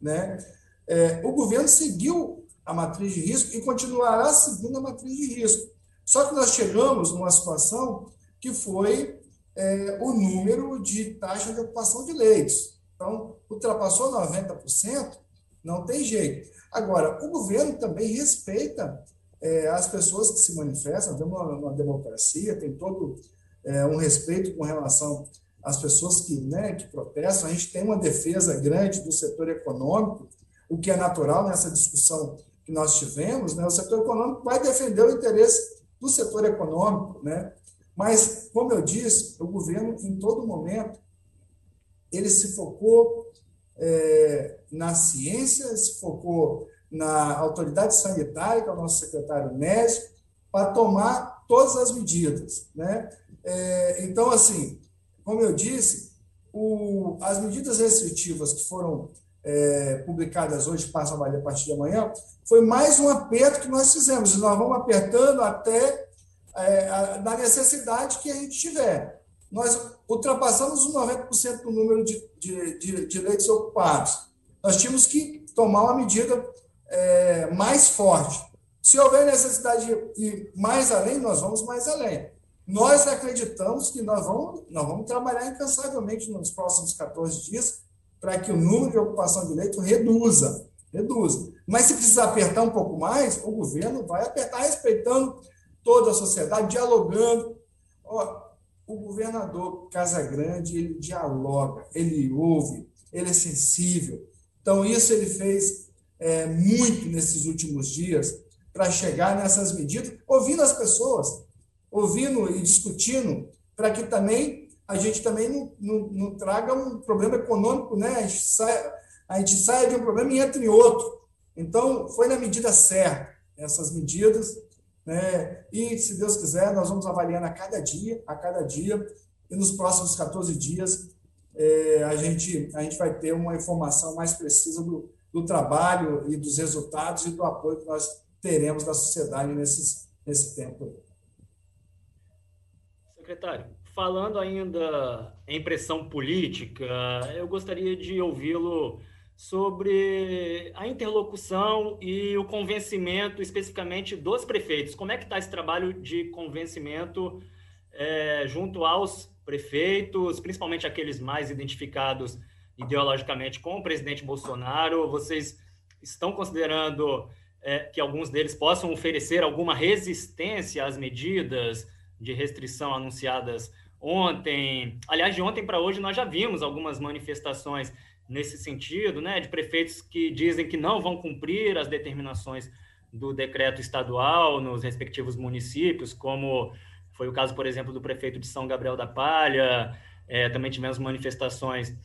Né? É, o governo seguiu a matriz de risco e continuará seguindo a matriz de risco. Só que nós chegamos numa situação que foi é, o número de taxa de ocupação de leitos. Então, ultrapassou 90%, não tem jeito. Agora, o governo também respeita é, as pessoas que se manifestam, temos uma, uma democracia, tem todo é, um respeito com relação às pessoas que, né, que protestam, a gente tem uma defesa grande do setor econômico, o que é natural nessa discussão que nós tivemos, né, o setor econômico vai defender o interesse do setor econômico, né, mas, como eu disse, o governo, em todo momento, ele se focou é, na ciência, se focou na autoridade sanitária, que é o nosso secretário Nésio, para tomar todas as medidas. Né? É, então, assim, como eu disse, o, as medidas restritivas que foram é, publicadas hoje, passam a valer a partir de amanhã, foi mais um aperto que nós fizemos. E nós vamos apertando até é, a, na necessidade que a gente tiver. Nós ultrapassamos os 90% do número de, de, de, de leitos ocupados. Nós tínhamos que tomar uma medida é, mais forte. Se houver necessidade de ir mais além, nós vamos mais além. Nós acreditamos que nós vamos, nós vamos trabalhar incansavelmente nos próximos 14 dias para que o número de ocupação de leito reduza, reduza. Mas se precisar apertar um pouco mais, o governo vai apertar respeitando toda a sociedade, dialogando. Ó, o governador Casagrande, ele dialoga, ele ouve, ele é sensível. Então, isso ele fez é, muito nesses últimos dias para chegar nessas medidas, ouvindo as pessoas, ouvindo e discutindo, para que também a gente também não, não, não, traga um problema econômico, né? A gente, sai, a gente saia de um problema e entra em outro. Então, foi na medida certa, essas medidas, né? E, se Deus quiser, nós vamos avaliando a cada dia, a cada dia, e nos próximos 14 dias é, a, gente, a gente vai ter uma informação mais precisa do, do trabalho e dos resultados e do apoio que nós teremos da sociedade nesses, nesse tempo. Secretário, falando ainda em pressão política, eu gostaria de ouvi-lo sobre a interlocução e o convencimento especificamente dos prefeitos. Como é que está esse trabalho de convencimento é, junto aos prefeitos, principalmente aqueles mais identificados ideologicamente com o presidente Bolsonaro? Vocês estão considerando é, que alguns deles possam oferecer alguma resistência às medidas de restrição anunciadas ontem. Aliás, de ontem para hoje nós já vimos algumas manifestações nesse sentido, né, de prefeitos que dizem que não vão cumprir as determinações do decreto estadual nos respectivos municípios, como foi o caso, por exemplo, do prefeito de São Gabriel da Palha. É, também tivemos manifestações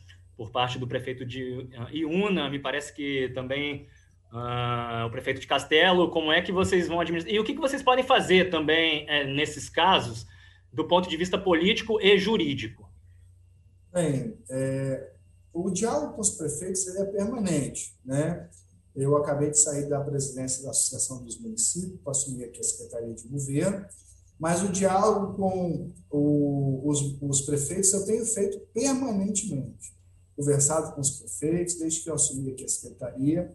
por parte do prefeito de Iuna, me parece que também uh, o prefeito de Castelo. Como é que vocês vão administrar? E o que, que vocês podem fazer também é, nesses casos, do ponto de vista político e jurídico? Bem, é, o diálogo com os prefeitos ele é permanente, né? Eu acabei de sair da presidência da Associação dos Municípios para assumir aqui a Secretaria de Governo, mas o diálogo com o, os, os prefeitos eu tenho feito permanentemente. Conversado com os prefeitos desde que eu assumi aqui a Secretaria.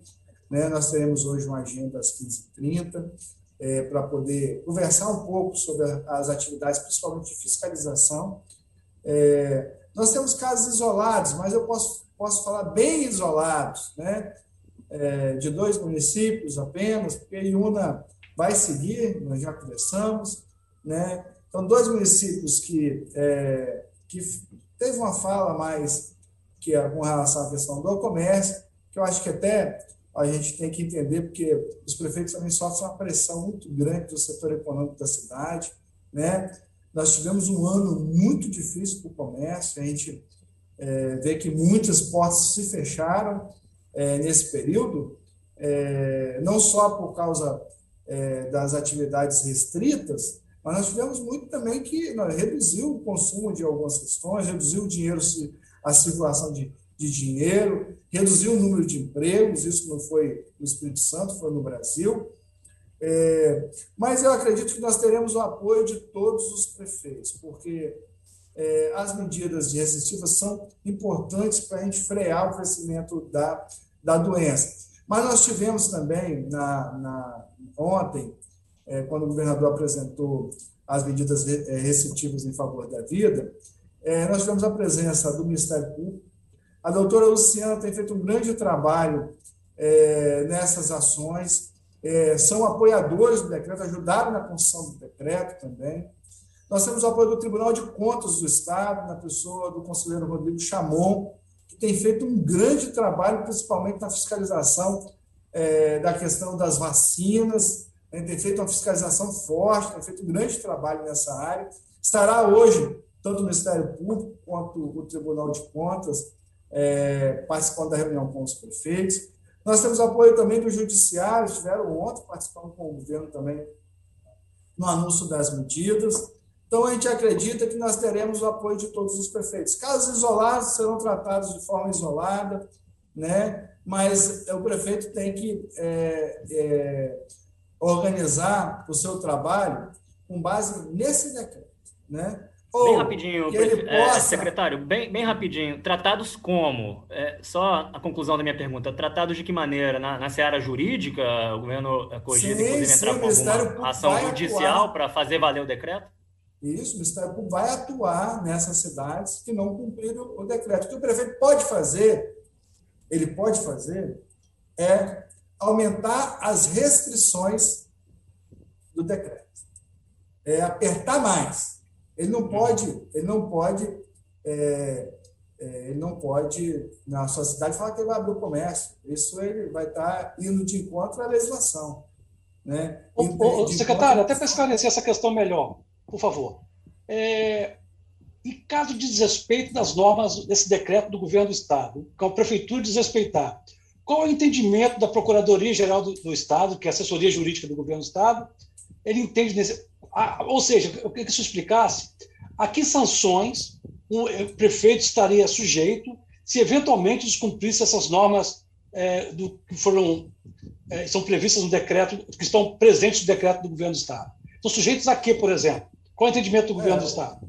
Né? Nós teremos hoje uma agenda às 15h30 é, para poder conversar um pouco sobre as atividades, principalmente de fiscalização. É, nós temos casos isolados, mas eu posso, posso falar bem isolados, né? É, de dois municípios apenas, porque Iuna vai seguir, nós já conversamos, né? Então, dois municípios que, é, que teve uma fala mais que é com relação à questão do comércio, que eu acho que até a gente tem que entender, porque os prefeitos também sofrem uma pressão muito grande do setor econômico da cidade, né? Nós tivemos um ano muito difícil para o comércio, a gente é, vê que muitas portas se fecharam é, nesse período, é, não só por causa é, das atividades restritas, mas nós tivemos muito também que reduziu o consumo de algumas questões, reduziu o dinheiro, a circulação de, de dinheiro, reduziu o número de empregos, isso não foi no Espírito Santo, foi no Brasil. É, mas eu acredito que nós teremos o apoio de todos os prefeitos, porque é, as medidas restritivas são importantes para a gente frear o crescimento da, da doença. Mas nós tivemos também, na, na ontem, é, quando o governador apresentou as medidas é, restritivas em favor da vida, é, nós tivemos a presença do Ministério Público. A doutora Luciana tem feito um grande trabalho é, nessas ações é, são apoiadores do decreto, ajudaram na construção do decreto também. Nós temos o apoio do Tribunal de Contas do Estado, na pessoa do conselheiro Rodrigo Chamon, que tem feito um grande trabalho, principalmente na fiscalização é, da questão das vacinas, né, tem feito uma fiscalização forte, tem feito um grande trabalho nessa área. Estará hoje, tanto o Ministério Público quanto o Tribunal de Contas, é, participando da reunião com os prefeitos. Nós temos apoio também do Judiciário, estiveram ontem participando com o governo também no anúncio das medidas. Então, a gente acredita que nós teremos o apoio de todos os prefeitos. Casos isolados serão tratados de forma isolada, né? mas o prefeito tem que é, é, organizar o seu trabalho com base nesse decreto. Né? Bem rapidinho. É, é, secretário, bem, bem rapidinho. Tratados como? É, só a conclusão da minha pergunta. Tratados de que maneira? Na, na seara jurídica, o governo cogita, inclusive, entrar com alguma ação judicial para fazer valer o decreto? Isso, o Ministério Público vai atuar nessas cidades que não cumpriram o decreto. O que o prefeito pode fazer, ele pode fazer, é aumentar as restrições do decreto. É apertar mais. Ele não pode, ele não pode, é, é, ele não pode, na sua cidade, falar que ele vai abrir o comércio. Isso ele vai estar indo de encontro à legislação. Né? Ô, ô, secretário, até para esclarecer essa questão melhor, por favor. É, em caso de desrespeito das normas desse decreto do governo do Estado, que a prefeitura desrespeitar, qual é o entendimento da Procuradoria-Geral do, do, Estado, que é a assessoria jurídica do governo do Estado? Ele entende, nesse, ou seja, eu queria que isso explicasse a que sanções o prefeito estaria sujeito se eventualmente descumprisse essas normas é, do, que foram é, são previstas no decreto, que estão presentes no decreto do governo do Estado. Estão sujeitos a quê, por exemplo? Qual é o entendimento do governo é, do Estado?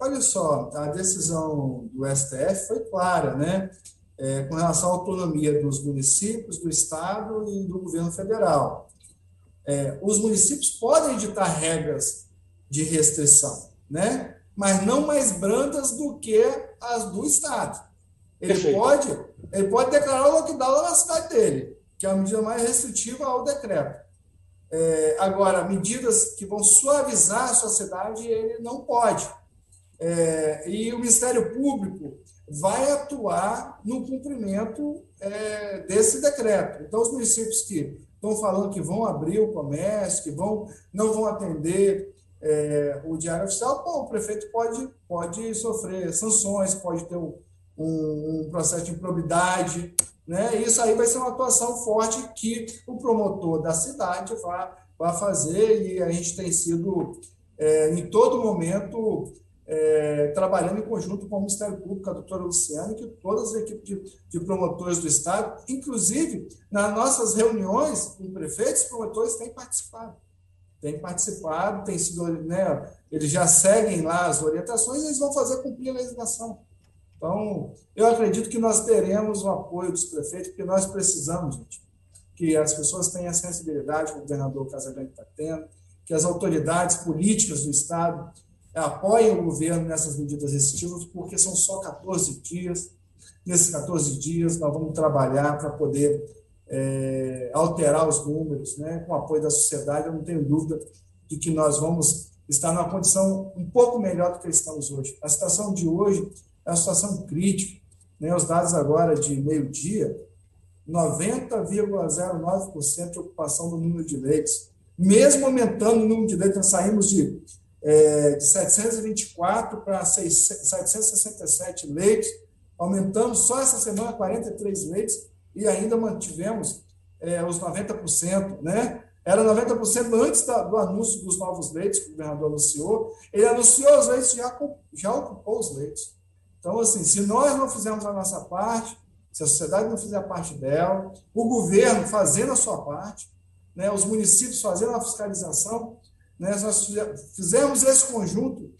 Olha só, a decisão do STF foi clara, né? É, com relação à autonomia dos municípios, do Estado e do governo federal. É, os municípios podem editar regras de restrição, né? mas não mais brandas do que as do Estado. Ele pode, ele pode declarar o lockdown na cidade dele, que é a medida mais restritiva ao decreto. É, agora, medidas que vão suavizar a sociedade, ele não pode. É, e o Ministério Público vai atuar no cumprimento é, desse decreto. Então, os municípios que estão falando que vão abrir o comércio, que vão, não vão atender é, o diário oficial, bom, o prefeito pode, pode sofrer sanções, pode ter um, um, processo de improbidade, né? Isso aí vai ser uma atuação forte que o promotor da cidade vai, vai fazer e a gente tem sido, é, em todo momento, é, trabalhando em conjunto com o Ministério Público, a doutora Luciana, que todas as equipes de, de, promotores do Estado, inclusive nas nossas reuniões com prefeitos, promotores têm participado. Têm participado, têm sido, né, eles já seguem lá as orientações e eles vão fazer cumprir a legislação. Então, eu acredito que nós teremos o apoio dos prefeitos, porque nós precisamos, gente, que as pessoas tenham a sensibilidade que o governador Casagrande está tendo, que as autoridades políticas do Estado apoiem o governo nessas medidas restritivas, porque são só 14 dias. Nesses 14 dias, nós vamos trabalhar para poder é, alterar os números, né? com o apoio da sociedade. Eu não tenho dúvida de que nós vamos estar numa condição um pouco melhor do que estamos hoje. A situação de hoje é uma situação crítica. Né? Os dados agora de meio-dia, 90,09% de ocupação do número de leitos. Mesmo aumentando o número de leitos, nós saímos de, é, de 724 para 767 leitos, aumentamos só essa semana 43 leitos e ainda mantivemos é, os 90%, né? Era 90% antes da, do anúncio dos novos leitos que o governador anunciou. Ele anunciou os leitos, já, já ocupou os leitos. Então, assim, se nós não fizermos a nossa parte, se a sociedade não fizer a parte dela, o governo fazendo a sua parte, né, os municípios fazendo a fiscalização, né, nós fizermos esse conjunto,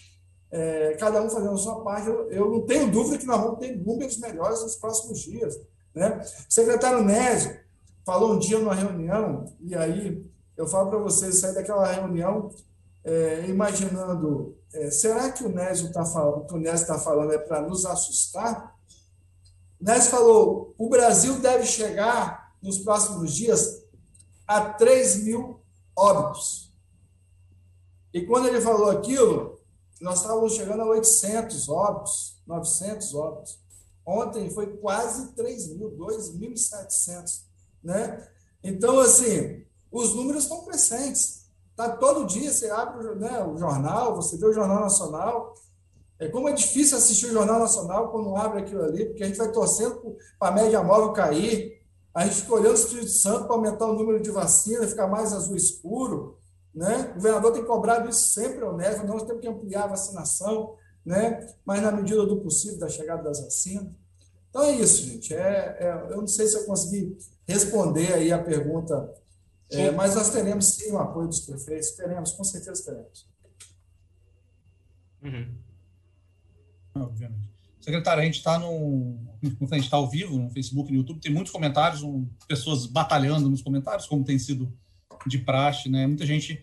é, cada um fazendo a sua parte, eu, eu, não tenho dúvida que nós vamos ter números melhores nos próximos dias. Né? O secretário Nésio falou um dia numa reunião, e aí eu falo para vocês, sair daquela reunião é, imaginando, é, será que o Nésio está falando, o Nésio está falando é para nos assustar? O Nésio falou, o Brasil deve chegar nos próximos dias a 3 mil óbitos. E quando ele falou aquilo, nós estávamos chegando a 800 óbitos, 900 óbitos. Ontem foi quase 3 mil, 2.700, né? Então, assim, os números estão crescentes. Tá todo dia, você abre né, o jornal, você vê o Jornal Nacional, É como é difícil assistir o Jornal Nacional quando abre aquilo ali, porque a gente vai torcendo para a média móvel cair, a gente fica olhando o Espírito Santo para aumentar o número de vacinas, ficar mais azul escuro. Né? O governador tem cobrado isso sempre, honesto, nós temos que ampliar a vacinação, né? mas na medida do possível, da chegada das vacinas. Então é isso, gente. É, é eu não sei se eu consegui responder aí a pergunta, é, mas nós teremos sim o apoio dos prefeitos, teremos, com certeza teremos. Uhum. Obviamente. Secretário, a gente está no. A gente está ao vivo no Facebook no YouTube, tem muitos comentários, um, pessoas batalhando nos comentários, como tem sido de praxe, né? Muita gente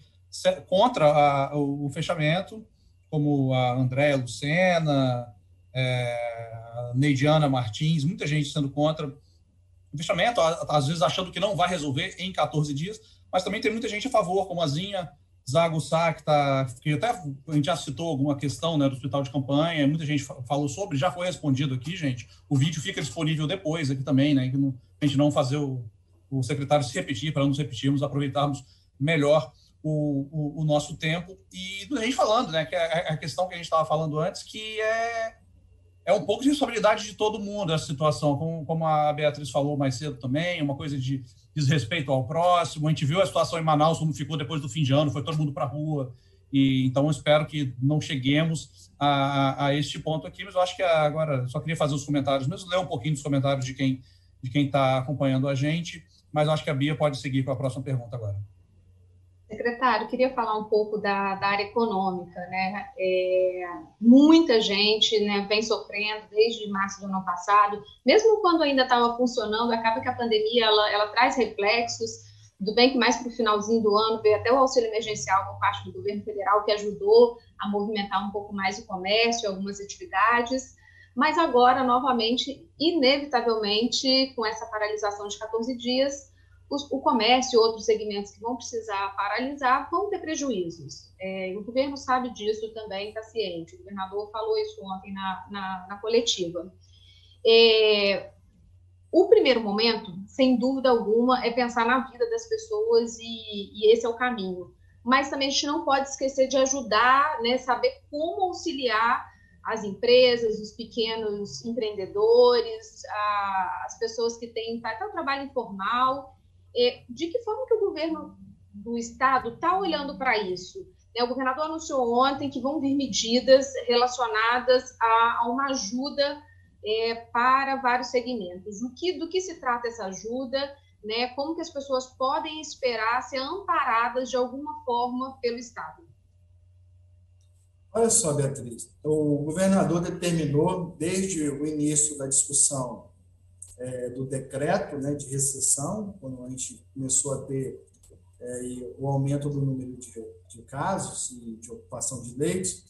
contra a, o, o, fechamento, como a Andréa Lucena, é, a Neidiana Martins, muita gente sendo contra o fechamento, às vezes achando que não vai resolver em 14 dias, mas também tem muita gente a favor, como a Zinha Zago Sá, que, tá, que até a gente já citou alguma questão né, do hospital de campanha, muita gente falou sobre, já foi respondido aqui, gente. O vídeo fica disponível depois aqui também, né? A gente não fazer o, o secretário se repetir, para não nos repetirmos, aproveitarmos melhor o, o, o, nosso tempo. E a gente falando, né, que é a questão que a gente estava falando antes, que é, é um pouco de responsabilidade de todo mundo essa situação, como, como a Beatriz falou mais cedo também, uma coisa de desrespeito ao próximo. A gente viu a situação em Manaus, como ficou depois do fim de ano, foi todo mundo para a rua. E, então, espero que não cheguemos a, a, a, este ponto aqui, mas eu acho que agora só queria fazer os comentários, mesmo ler um pouquinho dos comentários de quem de quem está acompanhando a gente, mas acho que a Bia pode seguir com a próxima pergunta agora. Secretário, queria falar um pouco da, da área econômica, né? É, muita gente né, vem sofrendo desde março do ano passado, mesmo quando ainda estava funcionando, acaba que a pandemia ela, ela traz reflexos. Do bem que mais para o finalzinho do ano veio até o auxílio emergencial por parte do governo federal, que ajudou a movimentar um pouco mais o comércio, algumas atividades. Mas agora, novamente, inevitavelmente, com essa paralisação de 14 dias, o comércio e outros segmentos que vão precisar paralisar vão ter prejuízos. É, o governo sabe disso também, está ciente. O governador falou isso ontem na, na, na coletiva. É, o primeiro momento, sem dúvida alguma, é pensar na vida das pessoas e, e, esse é o caminho. Mas também a gente não pode esquecer de ajudar, né, saber como auxiliar as empresas, os pequenos empreendedores, a, as pessoas que têm até o trabalho informal é, de que forma que o governo do estado está olhando para isso? Né, o governador anunciou ontem que vão vir medidas relacionadas a, a uma ajuda é, para vários segmentos. O que, do que se trata essa ajuda? Né, como que as pessoas podem esperar ser amparadas de alguma forma pelo Estado? Olha só, Beatriz, o governador determinou, desde o início da discussão é, do decreto né, de recessão, quando a gente começou a ter é, o aumento do número de, de casos e de ocupação de leitos,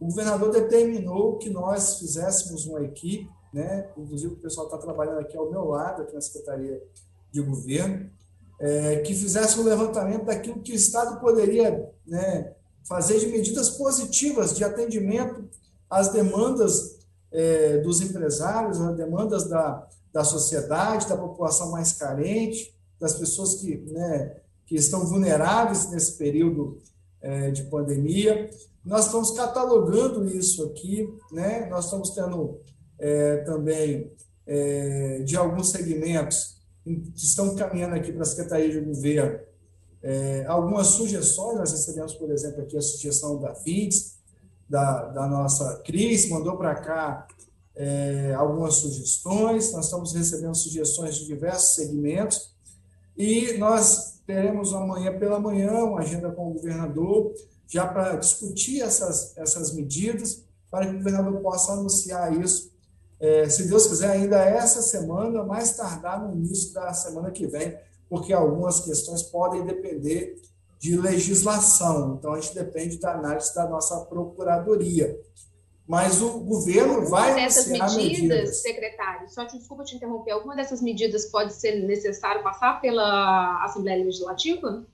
o governador determinou que nós fizéssemos uma equipe, né, inclusive o pessoal está trabalhando aqui ao meu lado, aqui na Secretaria de Governo, é, que fizesse um levantamento daquilo que o Estado poderia né, fazer de medidas positivas de atendimento às demandas é, dos empresários, às demandas da, da sociedade, da população mais carente, das pessoas que, né, que estão vulneráveis nesse período é, de pandemia. Nós estamos catalogando isso aqui, né? nós estamos tendo é, também, de alguns segmentos, que estão caminhando aqui para a Secretaria de Governo, é, algumas sugestões, nós recebemos, por exemplo, aqui a sugestão da FIDS, da, da nossa Cris, mandou para cá é, algumas sugestões, nós estamos recebendo sugestões de diversos segmentos, e nós teremos amanhã pela manhã uma agenda com o governador, já para discutir essas, essas medidas, para que o governador possa anunciar isso, é, se Deus quiser, ainda essa semana, mais tardar no início da semana que vem, porque algumas questões podem depender de legislação, então a gente depende da análise da nossa procuradoria mas o governo alguma vai dessas medidas, medidas, secretário, só te desculpa te interromper, alguma dessas medidas pode ser necessário passar pela Assembleia Legislativa?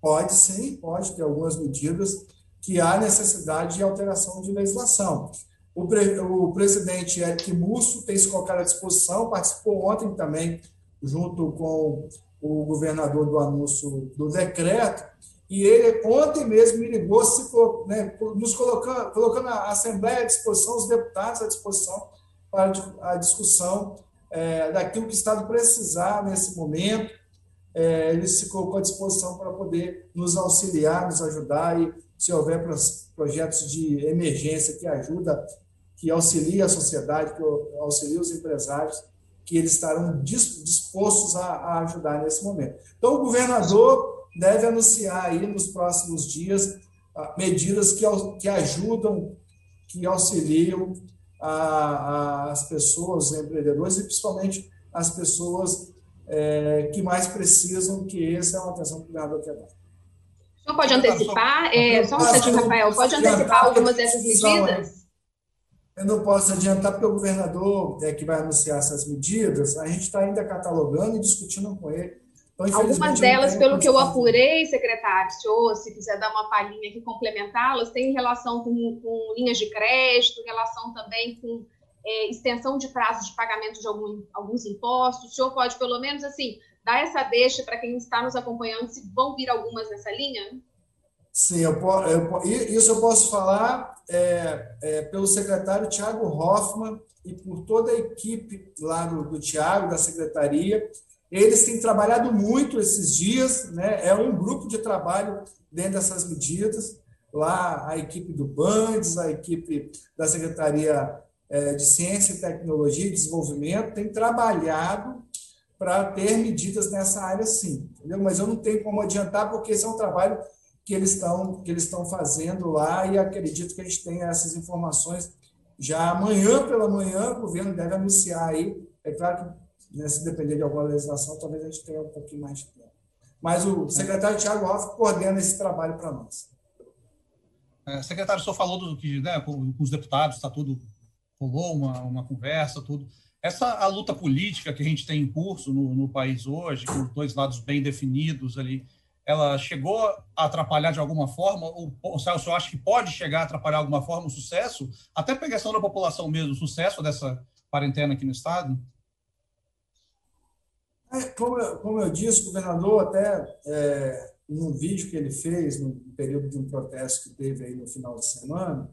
Pode sim, pode ter algumas medidas que há necessidade de alteração de legislação. O, pre, o presidente Eric Musso tem se colocado à disposição, participou ontem também, junto com o governador do anúncio do decreto, E ele ontem mesmo me ligou, se, né, nos colocando, colocando a Assembleia à disposição, os deputados à disposição para a discussão é, daquilo que o Estado precisar nesse momento. É, ele se colocou à disposição para poder nos auxiliar, nos ajudar e, se houver projetos de emergência que ajuda, que auxilia a sociedade, que auxilia os empresários, que eles estarão dispostos a, a ajudar nesse momento. Então, o governador deve anunciar aí nos próximos dias ah, medidas que, que ajudam, que auxiliam a, a, as pessoas, os empreendedores e principalmente as pessoas é, que mais precisam, que essa é uma atenção que o governador quer dar. O senhor pode antecipar, é, só um instantinho, Rafael, pode antecipar algumas dessas medidas? Eu não posso adiantar, porque o governador é que vai anunciar essas medidas, a gente está ainda catalogando e discutindo com ele então, Algumas delas, pelo que eu apurei, secretário, senhor, se quiser dar uma palhinha aqui, complementá-las, tem relação com, com, linhas de crédito, relação também com é, extensão de prazo de pagamento de algum, alguns impostos. O senhor pode, pelo menos, assim, dar essa deixa para quem está nos acompanhando, se vão vir algumas nessa linha? Sim, eu, eu, isso eu posso falar é, é, pelo secretário Tiago Hoffman e por toda a equipe lá do, do Tiago, da secretaria, eles têm trabalhado muito esses dias, né? é um grupo de trabalho dentro dessas medidas. Lá, a equipe do BANDES, a equipe da Secretaria é, de Ciência, Tecnologia e Desenvolvimento tem trabalhado para ter medidas nessa área, sim. Entendeu? Mas eu não tenho como adiantar, porque esse é um trabalho que eles estão que eles estão fazendo lá e acredito que a gente tenha essas informações já amanhã pela manhã o governo deve anunciar aí é claro que né, se depender de alguma legislação, talvez a gente tenha um pouquinho mais de tempo. Mas o secretário Tiago Hoff coordena esse trabalho para nós. É, secretário, o senhor falou do que né, com, os deputados, está tudo, rolou uma, uma conversa, tudo. Essa a luta política que a gente tem em curso no, no país hoje, com dois lados bem definidos ali, ela chegou a atrapalhar de alguma forma, ou, ou o senhor acha que pode chegar a atrapalhar de alguma forma o sucesso, até a questão da população mesmo, o sucesso dessa quarentena aqui no Estado? É, como, eu, como eu disse, o governador, até é, num vídeo que ele fez, no período de um protesto que teve aí no final de semana,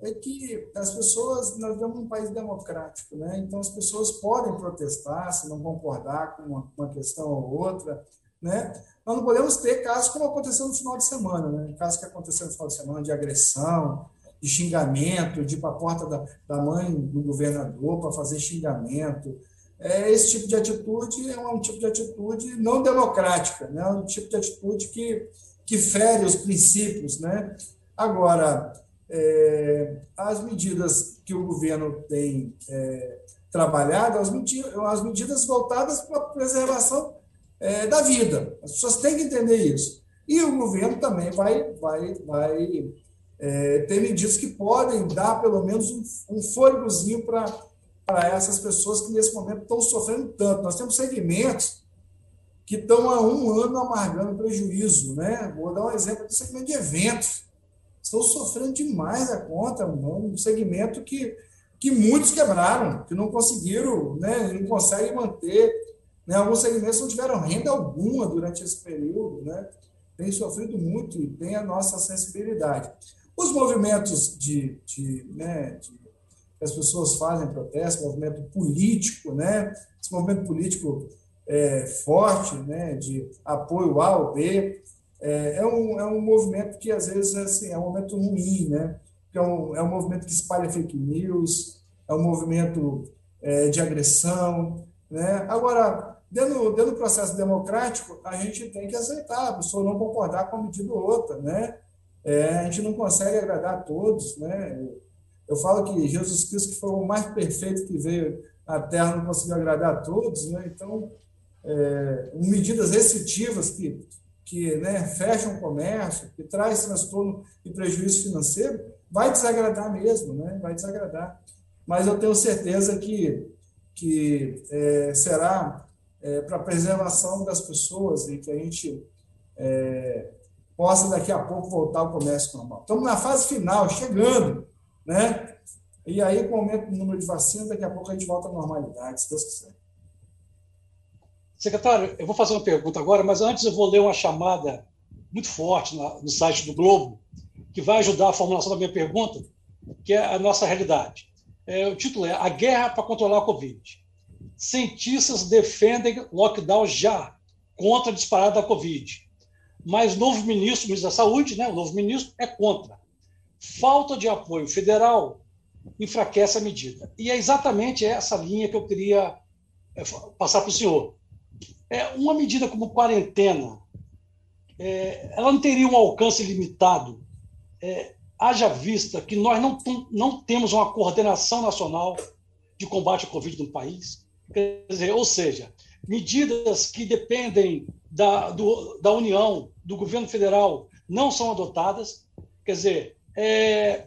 é que as pessoas, nós vivemos um país democrático, né? então as pessoas podem protestar se não concordar com uma, uma questão ou outra, né? Nós não podemos ter casos como aconteceu no final de semana, né? Casos que aconteceu no final de semana de agressão, de xingamento, de ir para a porta da, da mãe do governador para fazer xingamento, é, esse tipo de atitude é um tipo de atitude não democrática, né? um tipo de atitude que, que fere os princípios. Né? Agora, é, as medidas que o governo tem é, trabalhado, as medidas, as medidas voltadas para a preservação é, da vida. As pessoas têm que entender isso. E o governo também vai, vai, vai é, ter medidas que podem dar pelo menos um, um fôlegozinho para essas pessoas que nesse momento estão sofrendo tanto. Nós temos segmentos que estão há um ano amargando prejuízo, né? Vou dar um exemplo do segmento de eventos. Estão sofrendo demais a conta, um segmento que, que muitos quebraram, que não conseguiram, né? não conseguem manter. Né? Alguns segmentos não tiveram renda alguma durante esse período, né? Tem sofrido muito e tem a nossa sensibilidade. Os movimentos de, de, né, de as pessoas fazem protesto, movimento político, né? Esse movimento político é, forte, né? De apoio A ou B, é, é, um, é um movimento que às vezes assim, é um momento ruim, né? É um, é um movimento que espalha fake news, é um movimento é, de agressão, né? Agora, dentro, dentro do processo democrático, a gente tem que aceitar, a pessoa não concordar com uma medida ou outra, né? É, a gente não consegue agradar a todos, né? Eu falo que Jesus Cristo, que foi o mais perfeito que veio à Terra, não conseguiu agradar a todos, né? Então, é, medidas restritivas que, que né, fecham o comércio, que traz transtorno e prejuízo financeiro, vai desagradar mesmo, né? Vai desagradar. Mas eu tenho certeza que, que é, será é, para a preservação das pessoas e que a gente é, possa daqui a pouco voltar ao comércio normal. Estamos na fase final, chegando né? E aí, com o aumento do número de vacinas, daqui a pouco a gente volta à normalidade, se Deus quiser. Secretário, eu vou fazer uma pergunta agora, mas antes eu vou ler uma chamada muito forte no site do Globo, que vai ajudar a formulação da minha pergunta, que é a nossa realidade. É, o título é A Guerra para Controlar a Covid. Cientistas defendem lockdown já contra a disparada da Covid. Mas novo ministro, ministro da Saúde, né, o novo ministro, é contra. Falta de apoio federal enfraquece a medida. E é exatamente essa linha que eu queria é, passar para o senhor. É, uma medida como quarentena, é, ela não teria um alcance limitado, é, haja vista que nós não, não temos uma coordenação nacional de combate à Covid no país. Quer dizer, ou seja, medidas que dependem da, do, da União, do governo federal, não são adotadas. Quer dizer, é,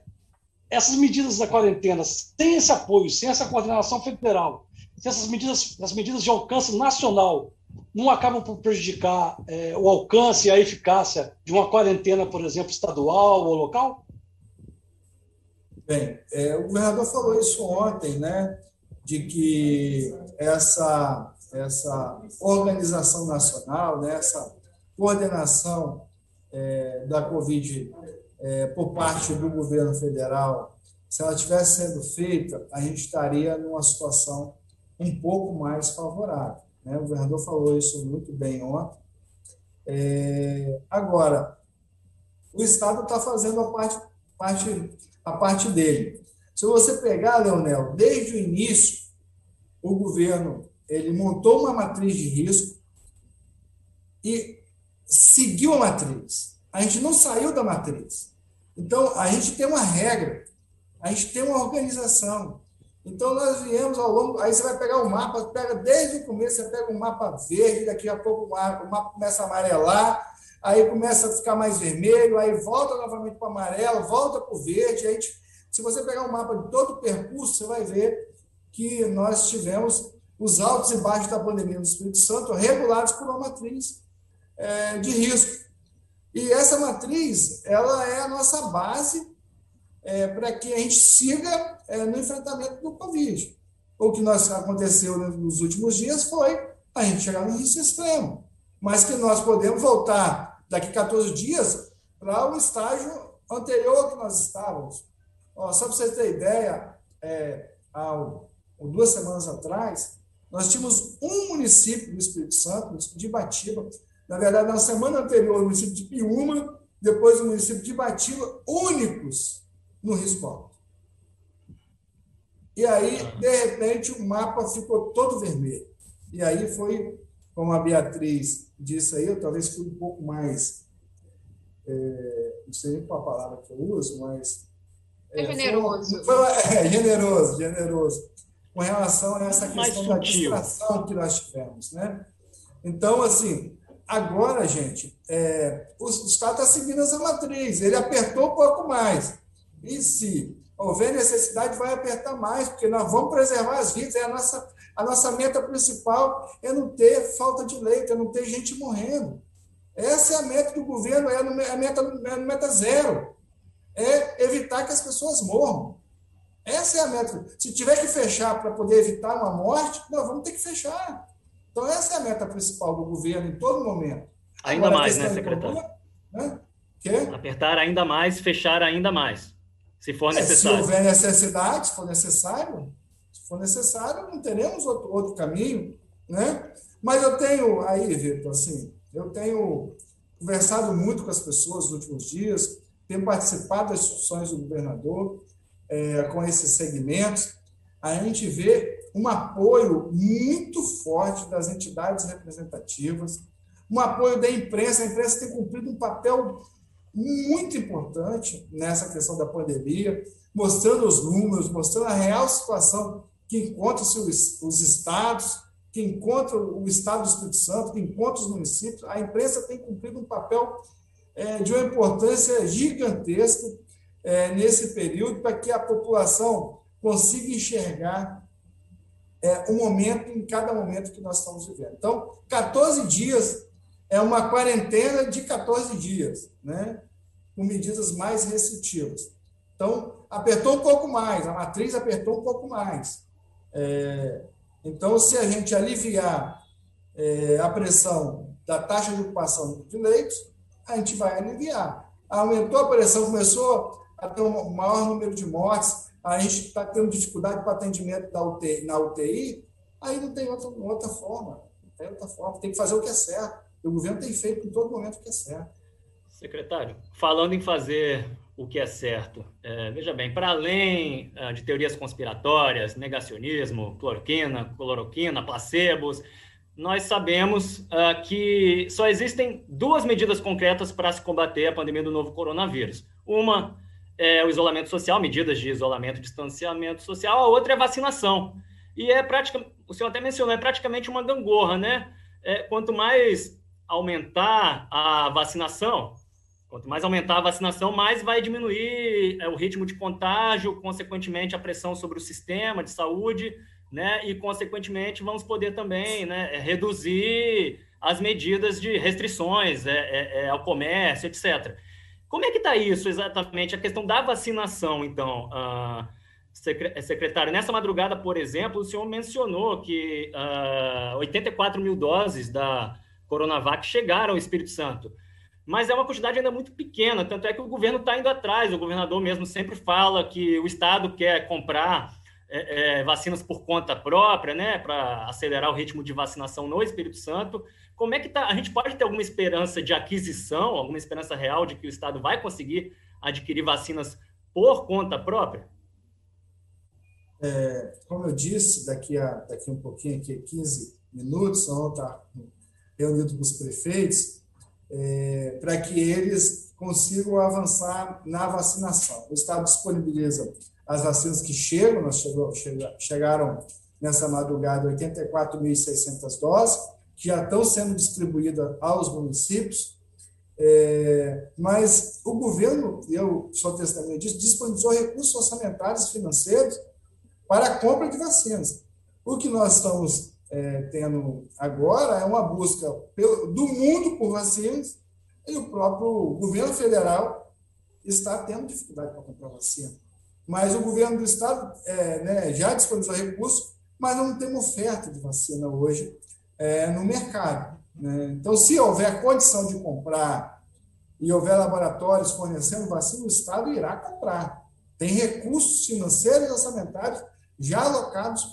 essas medidas da quarentena, sem esse apoio, sem essa coordenação federal, se essas medidas, as medidas de alcance nacional não acabam por prejudicar é, o alcance e a eficácia de uma quarentena, por exemplo, estadual ou local? Bem, é, o governador falou isso ontem, né, de que essa, essa organização nacional, né, essa coordenação é, da Covid é, por parte do governo federal, se ela estivesse sendo feita, a gente estaria numa situação um pouco mais favorável. Né? O governador falou isso muito bem ontem. É, agora, o Estado está fazendo a parte, parte, a parte dele. Se você pegar, Leonel, desde o início, o governo ele montou uma matriz de risco e seguiu a matriz. A gente não saiu da matriz. Então, a gente tem uma regra, a gente tem uma organização. Então, nós viemos ao longo. Aí você vai pegar o mapa, pega desde o começo, você pega um mapa verde, daqui a pouco o mapa, o mapa começa a amarelar, aí começa a ficar mais vermelho, aí volta novamente para o amarelo, volta para o verde. Aí gente, se você pegar um mapa de todo o percurso, você vai ver que nós tivemos os altos e baixos da pandemia no Espírito Santo regulados por uma matriz é, de risco. E essa matriz, ela é a nossa base é, para que a gente siga é, no enfrentamento do Covid. O que nós, aconteceu nos últimos dias foi a gente chegar no risco extremo, mas que nós podemos voltar daqui 14 dias para o estágio anterior que nós estávamos. Ó, só para vocês terem ideia, é, há duas semanas atrás, nós tínhamos um município do Espírito Santo, o município de Batiba, na verdade, na semana anterior, o município de Piúma, depois o município de Batiba, únicos no risco alto. E aí, de repente, o mapa ficou todo vermelho. E aí foi, como a Beatriz disse aí, eu talvez fui um pouco mais, é, não sei qual a palavra que eu uso, mas... É, generoso. Foi, foi, é, generoso, generoso. Com relação a essa questão da distração que nós tivemos, né? Então, assim, Agora, gente, é, o Estado está seguindo essa matriz, ele apertou um pouco mais. E se houver necessidade, vai apertar mais, porque nós vamos preservar as vidas. É a nossa, a nossa meta principal é não ter falta de leito, é não ter gente morrendo. Essa é a meta do governo, é a meta, é a meta zero. É evitar que as pessoas morram. Essa é a meta. Se tiver que fechar para poder evitar uma morte, nós vamos ter que fechar. Então, essa é a meta principal do governo em todo momento. Ainda Agora, mais, né, secretário? Né? Apertar ainda mais, fechar ainda mais, se for é, necessário. Se houver necessidade, se for necessário, se for necessário, não teremos outro, outro caminho, né? Mas eu tenho aí, Vitor, assim, eu tenho conversado muito com as pessoas nos últimos dias, tenho participado das discussões do governador é, com esses segmentos. A gente vê um apoio muito forte das entidades representativas, um apoio da imprensa. A imprensa tem cumprido um papel muito importante nessa questão da pandemia, mostrando os números, mostrando a real situação que encontra-se os, os estados, que encontra o estado do Espírito Santo, que encontra os municípios. A imprensa tem cumprido um papel é, de uma importância gigantesca é, nesse período para que a população consiga enxergar é, momento em cada momento que nós estamos vivendo. Então, 14 dias é uma quarentena de 14 dias, né? com medidas mais restritivas. Então, apertou um pouco mais, a matriz apertou um pouco mais. É, então, se a gente aliviar é, a pressão da taxa de ocupação de leitos, a gente vai aliviar. Aumentou a pressão, começou a ter um maior número de mortes, a gente está tendo dificuldade para atendimento da UTI, na UTI, aí não tem outra, outra forma. Não tem outra forma. Tem que fazer o que é certo. O governo tem feito em todo momento o que é certo. Secretário, falando em fazer o que é certo, é, veja bem, para além é, de teorias conspiratórias, negacionismo, cloroquina, cloroquina, placebos, nós sabemos uh, que só existem duas medidas concretas para se combater a pandemia do novo coronavírus. Uma é o isolamento social, medidas de isolamento distanciamento social, a outra é a vacinação. E é praticamente, o senhor até mencionou, é praticamente uma gangorra, né? É, quanto mais aumentar a vacinação, quanto mais aumentar a vacinação, mais vai diminuir é, o ritmo de contágio, consequentemente a pressão sobre o sistema de saúde, né? E, consequentemente, vamos poder também né, é, reduzir as medidas de restrições é, é, é, ao comércio, etc. Como é que está isso exatamente, a questão da vacinação, então, uh, secretário? Nessa madrugada, por exemplo, o senhor mencionou que uh, ah, 84 mil doses da Coronavac chegaram ao Espírito Santo, mas é uma quantidade ainda muito pequena, tanto é que o governo está indo atrás, o governador mesmo sempre fala que o Estado quer comprar é, é, vacinas por conta própria, né, para acelerar o ritmo de vacinação no Espírito Santo. Como é que tá? A gente pode ter alguma esperança de aquisição, alguma esperança real de que o Estado vai conseguir adquirir vacinas por conta própria? É, como eu disse, daqui a daqui um pouquinho, aqui 15 minutos, vamos estar reunidos com os prefeitos, é, para que eles consigam avançar na vacinação. O Estado disponibiliza as vacinas que chegam, nós chegou, chegaram nessa madrugada 84.600 doses, que já estão sendo distribuídas aos municípios, é, mas o governo, eu sou testemunha disso, disponibilizou recursos orçamentários e financeiros para a compra de vacinas. O que nós estamos é, tendo agora é uma busca pelo, do mundo por vacinas e o próprio governo federal está tendo dificuldade para comprar vacina mas o governo do estado é, né, já disponibilizou recursos, mas não tem oferta de vacina hoje é, no mercado. Né? Então, se houver condição de comprar e houver laboratórios fornecendo vacina, o estado irá comprar. Tem recursos financeiros e orçamentários já alocados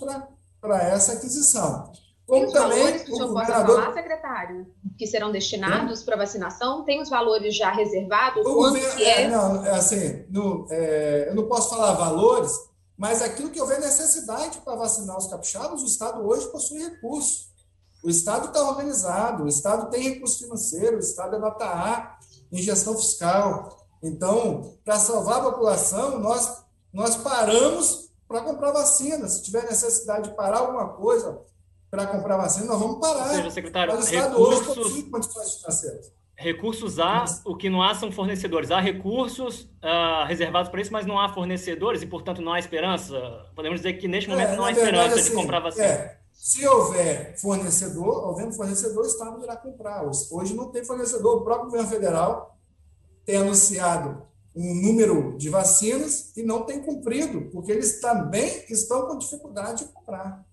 para essa aquisição. Como também que o senhor governador... falar, secretário, que serão destinados para vacinação? Tem os valores já reservados? O governo, é? é? Não, é assim, no, é, eu não posso falar valores, mas aquilo que houver necessidade para vacinar os capixabas, o Estado hoje possui recursos. O Estado está organizado, o Estado tem recursos financeiros, o Estado é nota A em gestão fiscal. Então, para salvar a população, nós, nós paramos para comprar vacina. Se tiver necessidade de parar alguma coisa, para comprar vacina, nós vamos parar. Ou seja, secretário, Mas o Estado recursos, hoje condições financeiras. Recursos há, o que não há são fornecedores. Há recursos uh, reservados para isso, mas não há fornecedores e, portanto, não há esperança. Podemos dizer que neste momento é, não há verdade, esperança assim, de comprar vacina. É, se houver fornecedor, havendo fornecedor, o Estado irá comprar. Hoje não tem fornecedor. O próprio governo federal tem anunciado um número de vacinas e não tem cumprido, porque eles também estão com dificuldade de comprar.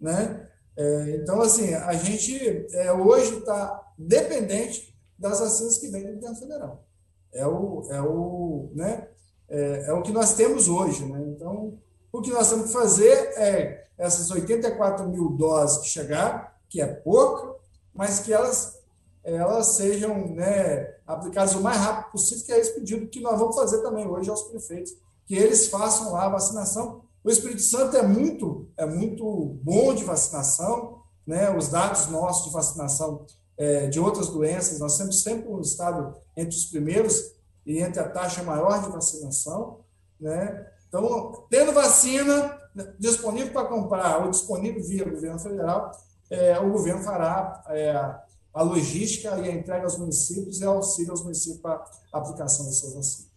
Né? É, então, assim, a gente é, hoje está dependente das vacinas que vêm do governo federal. É o, é, o, né, é, é, o que nós temos hoje. Né? Então, o que nós temos que fazer é essas 84 mil doses que chegaram, que é pouca, mas que elas, elas sejam né, aplicadas o mais rápido possível, que é esse pedido que nós vamos fazer também hoje aos prefeitos, que eles façam lá a vacinação o Espírito Santo é muito, é muito bom de vacinação, né? Os dados nossos de vacinação é, de outras doenças, nós temos sempre um estado entre os primeiros e entre a taxa maior de vacinação, né? Então, tendo vacina disponível para comprar ou disponível via governo federal, é, o governo fará é, a logística e a entrega aos municípios e auxílio aos municípios para a aplicação dessas vacinas.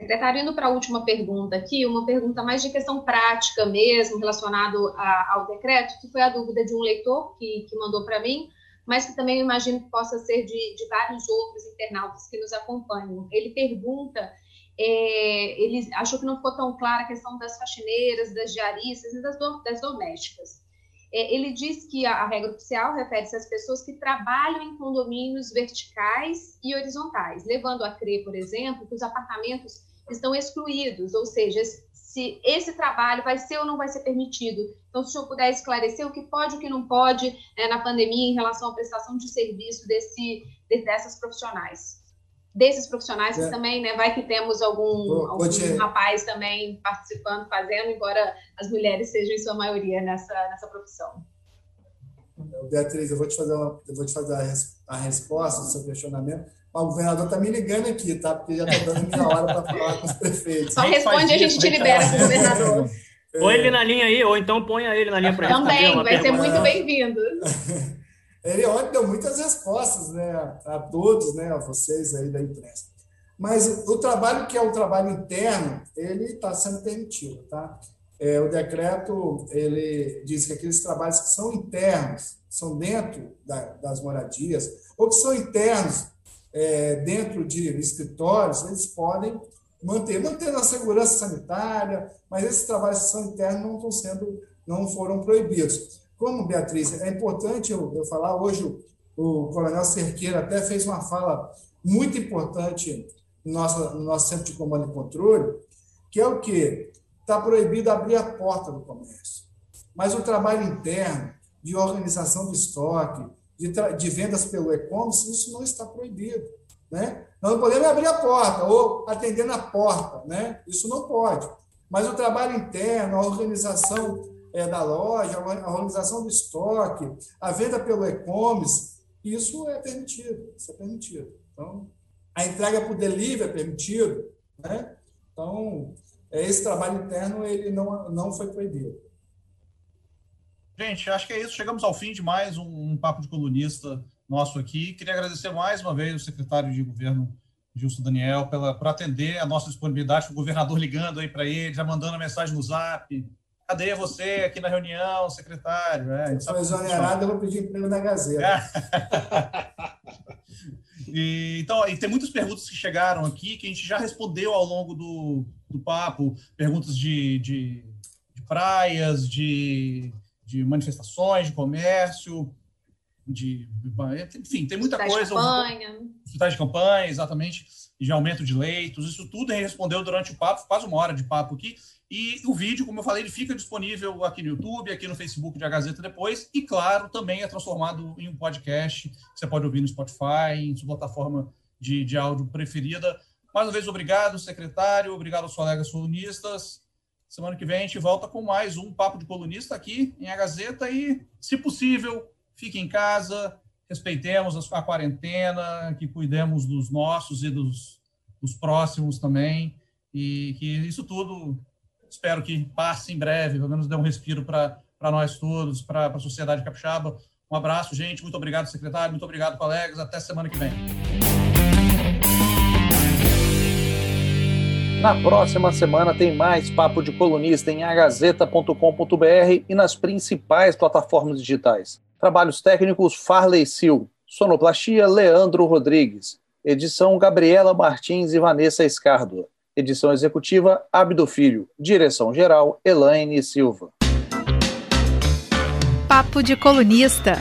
Secretário, indo para a última pergunta aqui, uma pergunta mais de questão prática mesmo, relacionado a, ao decreto, que foi a dúvida de um leitor que, que mandou para mim, mas que também eu imagino que possa ser de, de vários outros internautas que nos acompanham. Ele pergunta, é, ele achou que não ficou tão clara a questão das faxineiras, das diaristas e das, do, das domésticas. é, ele diz que a, a regra oficial refere-se às pessoas que trabalham em condomínios verticais e horizontais, levando a crer, por exemplo, que os apartamentos estão excluídos, ou seja, se esse trabalho vai ser ou não vai ser permitido. Então, se o senhor puder esclarecer o que pode e o que não pode né, na pandemia em relação à prestação de serviço desse, dessas profissionais. Desses profissionais é. também, né, vai que temos algum, algum rapaz também participando, fazendo, embora as mulheres sejam em sua maioria nessa, nessa profissão. Beatriz, eu vou te fazer, uma, eu vou te fazer a, res, a resposta do seu questionamento o governador está me ligando aqui, tá? Porque já está dando minha hora para falar com os prefeitos. Só responde e a gente te libera com o governador. Põe ele na linha aí, ou então ponha ele na linha para gente. Também, vai ser muito bem-vindo. Ele ontem deu muitas respostas, né, a todos, né, a vocês aí da imprensa. Mas o trabalho que é o trabalho interno, ele está sendo permitido, tá? É, o decreto ele diz que aqueles trabalhos que são internos, são dentro da, das moradias, ou que são internos é, dentro de escritórios, eles podem manter, mantendo a segurança sanitária, mas esses trabalhos que são internos não estão sendo, não foram proibidos. Como, Beatriz, é importante eu, eu falar, hoje o, o Coronel Cerqueira até fez uma fala muito importante no nosso, no nosso centro de comando e controle, que é o que? Está proibido abrir a porta do comércio. Mas o trabalho interno, de organização do estoque, de, de vendas pelo e-commerce, isso não está proibido. Né? Nós não podemos abrir a porta ou atender na porta, né? isso não pode. Mas o trabalho interno, a organização é, da loja, a organização do estoque, a venda pelo e-commerce, isso é permitido, isso é permitido. Então, a entrega por delivery é permitido, né? Então, esse trabalho interno ele não, não foi proibido. Gente, acho que é isso. Chegamos ao fim de mais um, um papo de colunista nosso aqui. Queria agradecer mais uma vez o secretário de governo Gilson Daniel pela, por atender a nossa disponibilidade, o governador ligando aí para ele, já mandando a mensagem no zap. Cadê você aqui na reunião, secretário? É, Se for exonerado, eu vou pedir emprego na Gazeta. E, então, e tem muitas perguntas que chegaram aqui que a gente já respondeu ao longo do, do papo. Perguntas de, de, de praias, de de manifestações, de comércio, de, enfim, tem muita coisa. Campanha. Cidade de campanha, exatamente, de aumento de leitos, isso tudo ele respondeu durante o papo, quase uma hora de papo aqui. E o vídeo, como eu falei, ele fica disponível aqui no YouTube, aqui no Facebook de A Gazeta depois, e claro, também é transformado em um podcast você pode ouvir no Spotify, em sua plataforma de, de áudio preferida. Mais uma vez, obrigado, secretário, obrigado aos colegas colunistas. Semana que vem a gente volta com mais um Papo de Colunista aqui em A Gazeta e, se possível, fique em casa, respeitemos a quarentena, que cuidemos dos nossos e dos, dos próximos também e que isso tudo espero que passe em breve, pelo menos dê um respiro para nós todos, para a sociedade capixaba. Um abraço, gente. Muito obrigado, secretário. Muito obrigado, colegas. Até semana que vem. Na próxima semana tem mais Papo de Colunista em agazeta.com.br e nas principais plataformas digitais. Trabalhos técnicos Farley Sil, sonoplastia Leandro Rodrigues, edição Gabriela Martins e Vanessa Escardo, edição executiva Abdo Filho, direção geral Elaine Silva. Papo de Colunista